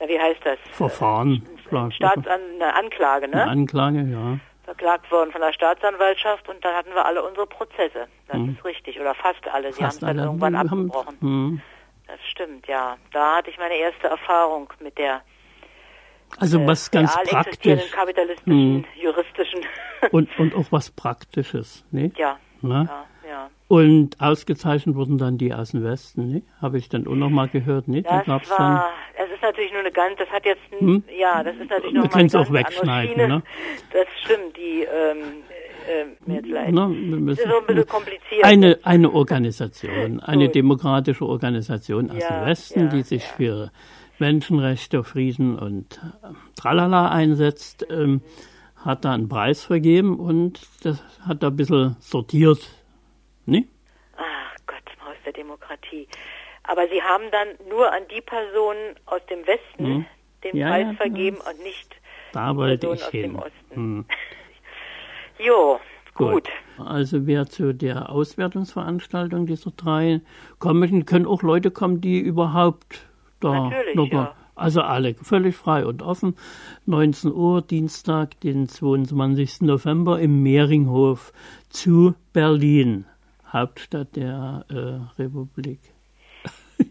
na, wie heißt das? Verfahren. Staatsan eine Anklage, ne? Eine Anklage, ja verklagt worden von der Staatsanwaltschaft und dann hatten wir alle unsere Prozesse. Das hm. ist richtig. Oder fast alle. Sie fast haben es dann irgendwann abgebrochen. Hm. Das stimmt, ja. Da hatte ich meine erste Erfahrung mit der also äh, was ganz praktisch. kapitalistischen, hm. juristischen. und, und auch was Praktisches, ne? Ja. Ne? ja. Ja. Und ausgezeichnet wurden dann die aus dem Westen, ne? Habe ich dann auch noch mal gehört, ne? Das da war, es ist natürlich nur eine ganz, das hat jetzt, hm? ja, das ist natürlich noch Wir können es auch wegschneiden, ne? Das stimmt, die, ähm, äh, mir jetzt leid. Na, das ist so ein bisschen kompliziert. Eine, eine Organisation, <laughs> eine demokratische Organisation aus ja, dem Westen, ja, die sich ja. für Menschenrechte, Frieden und äh, Tralala einsetzt, ähm, hat da einen Preis vergeben und das hat da ein bisschen sortiert Ne? Ach Gott, Maus der Demokratie. Aber Sie haben dann nur an die Personen aus dem Westen hm. den ja, Preis ja, vergeben und nicht da wollte ich aus hin. dem Osten. Hm. <laughs> jo, gut. gut. Also wer zu der Auswertungsveranstaltung dieser drei kommen, können auch Leute kommen, die überhaupt da Natürlich, locker, ja. Also alle völlig frei und offen. 19 Uhr, Dienstag, den 22. November im Mehringhof zu Berlin. Hauptstadt der äh, Republik. <laughs>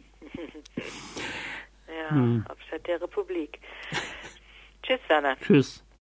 ja, hm. Hauptstadt der Republik. Tschüss, Anna. Tschüss.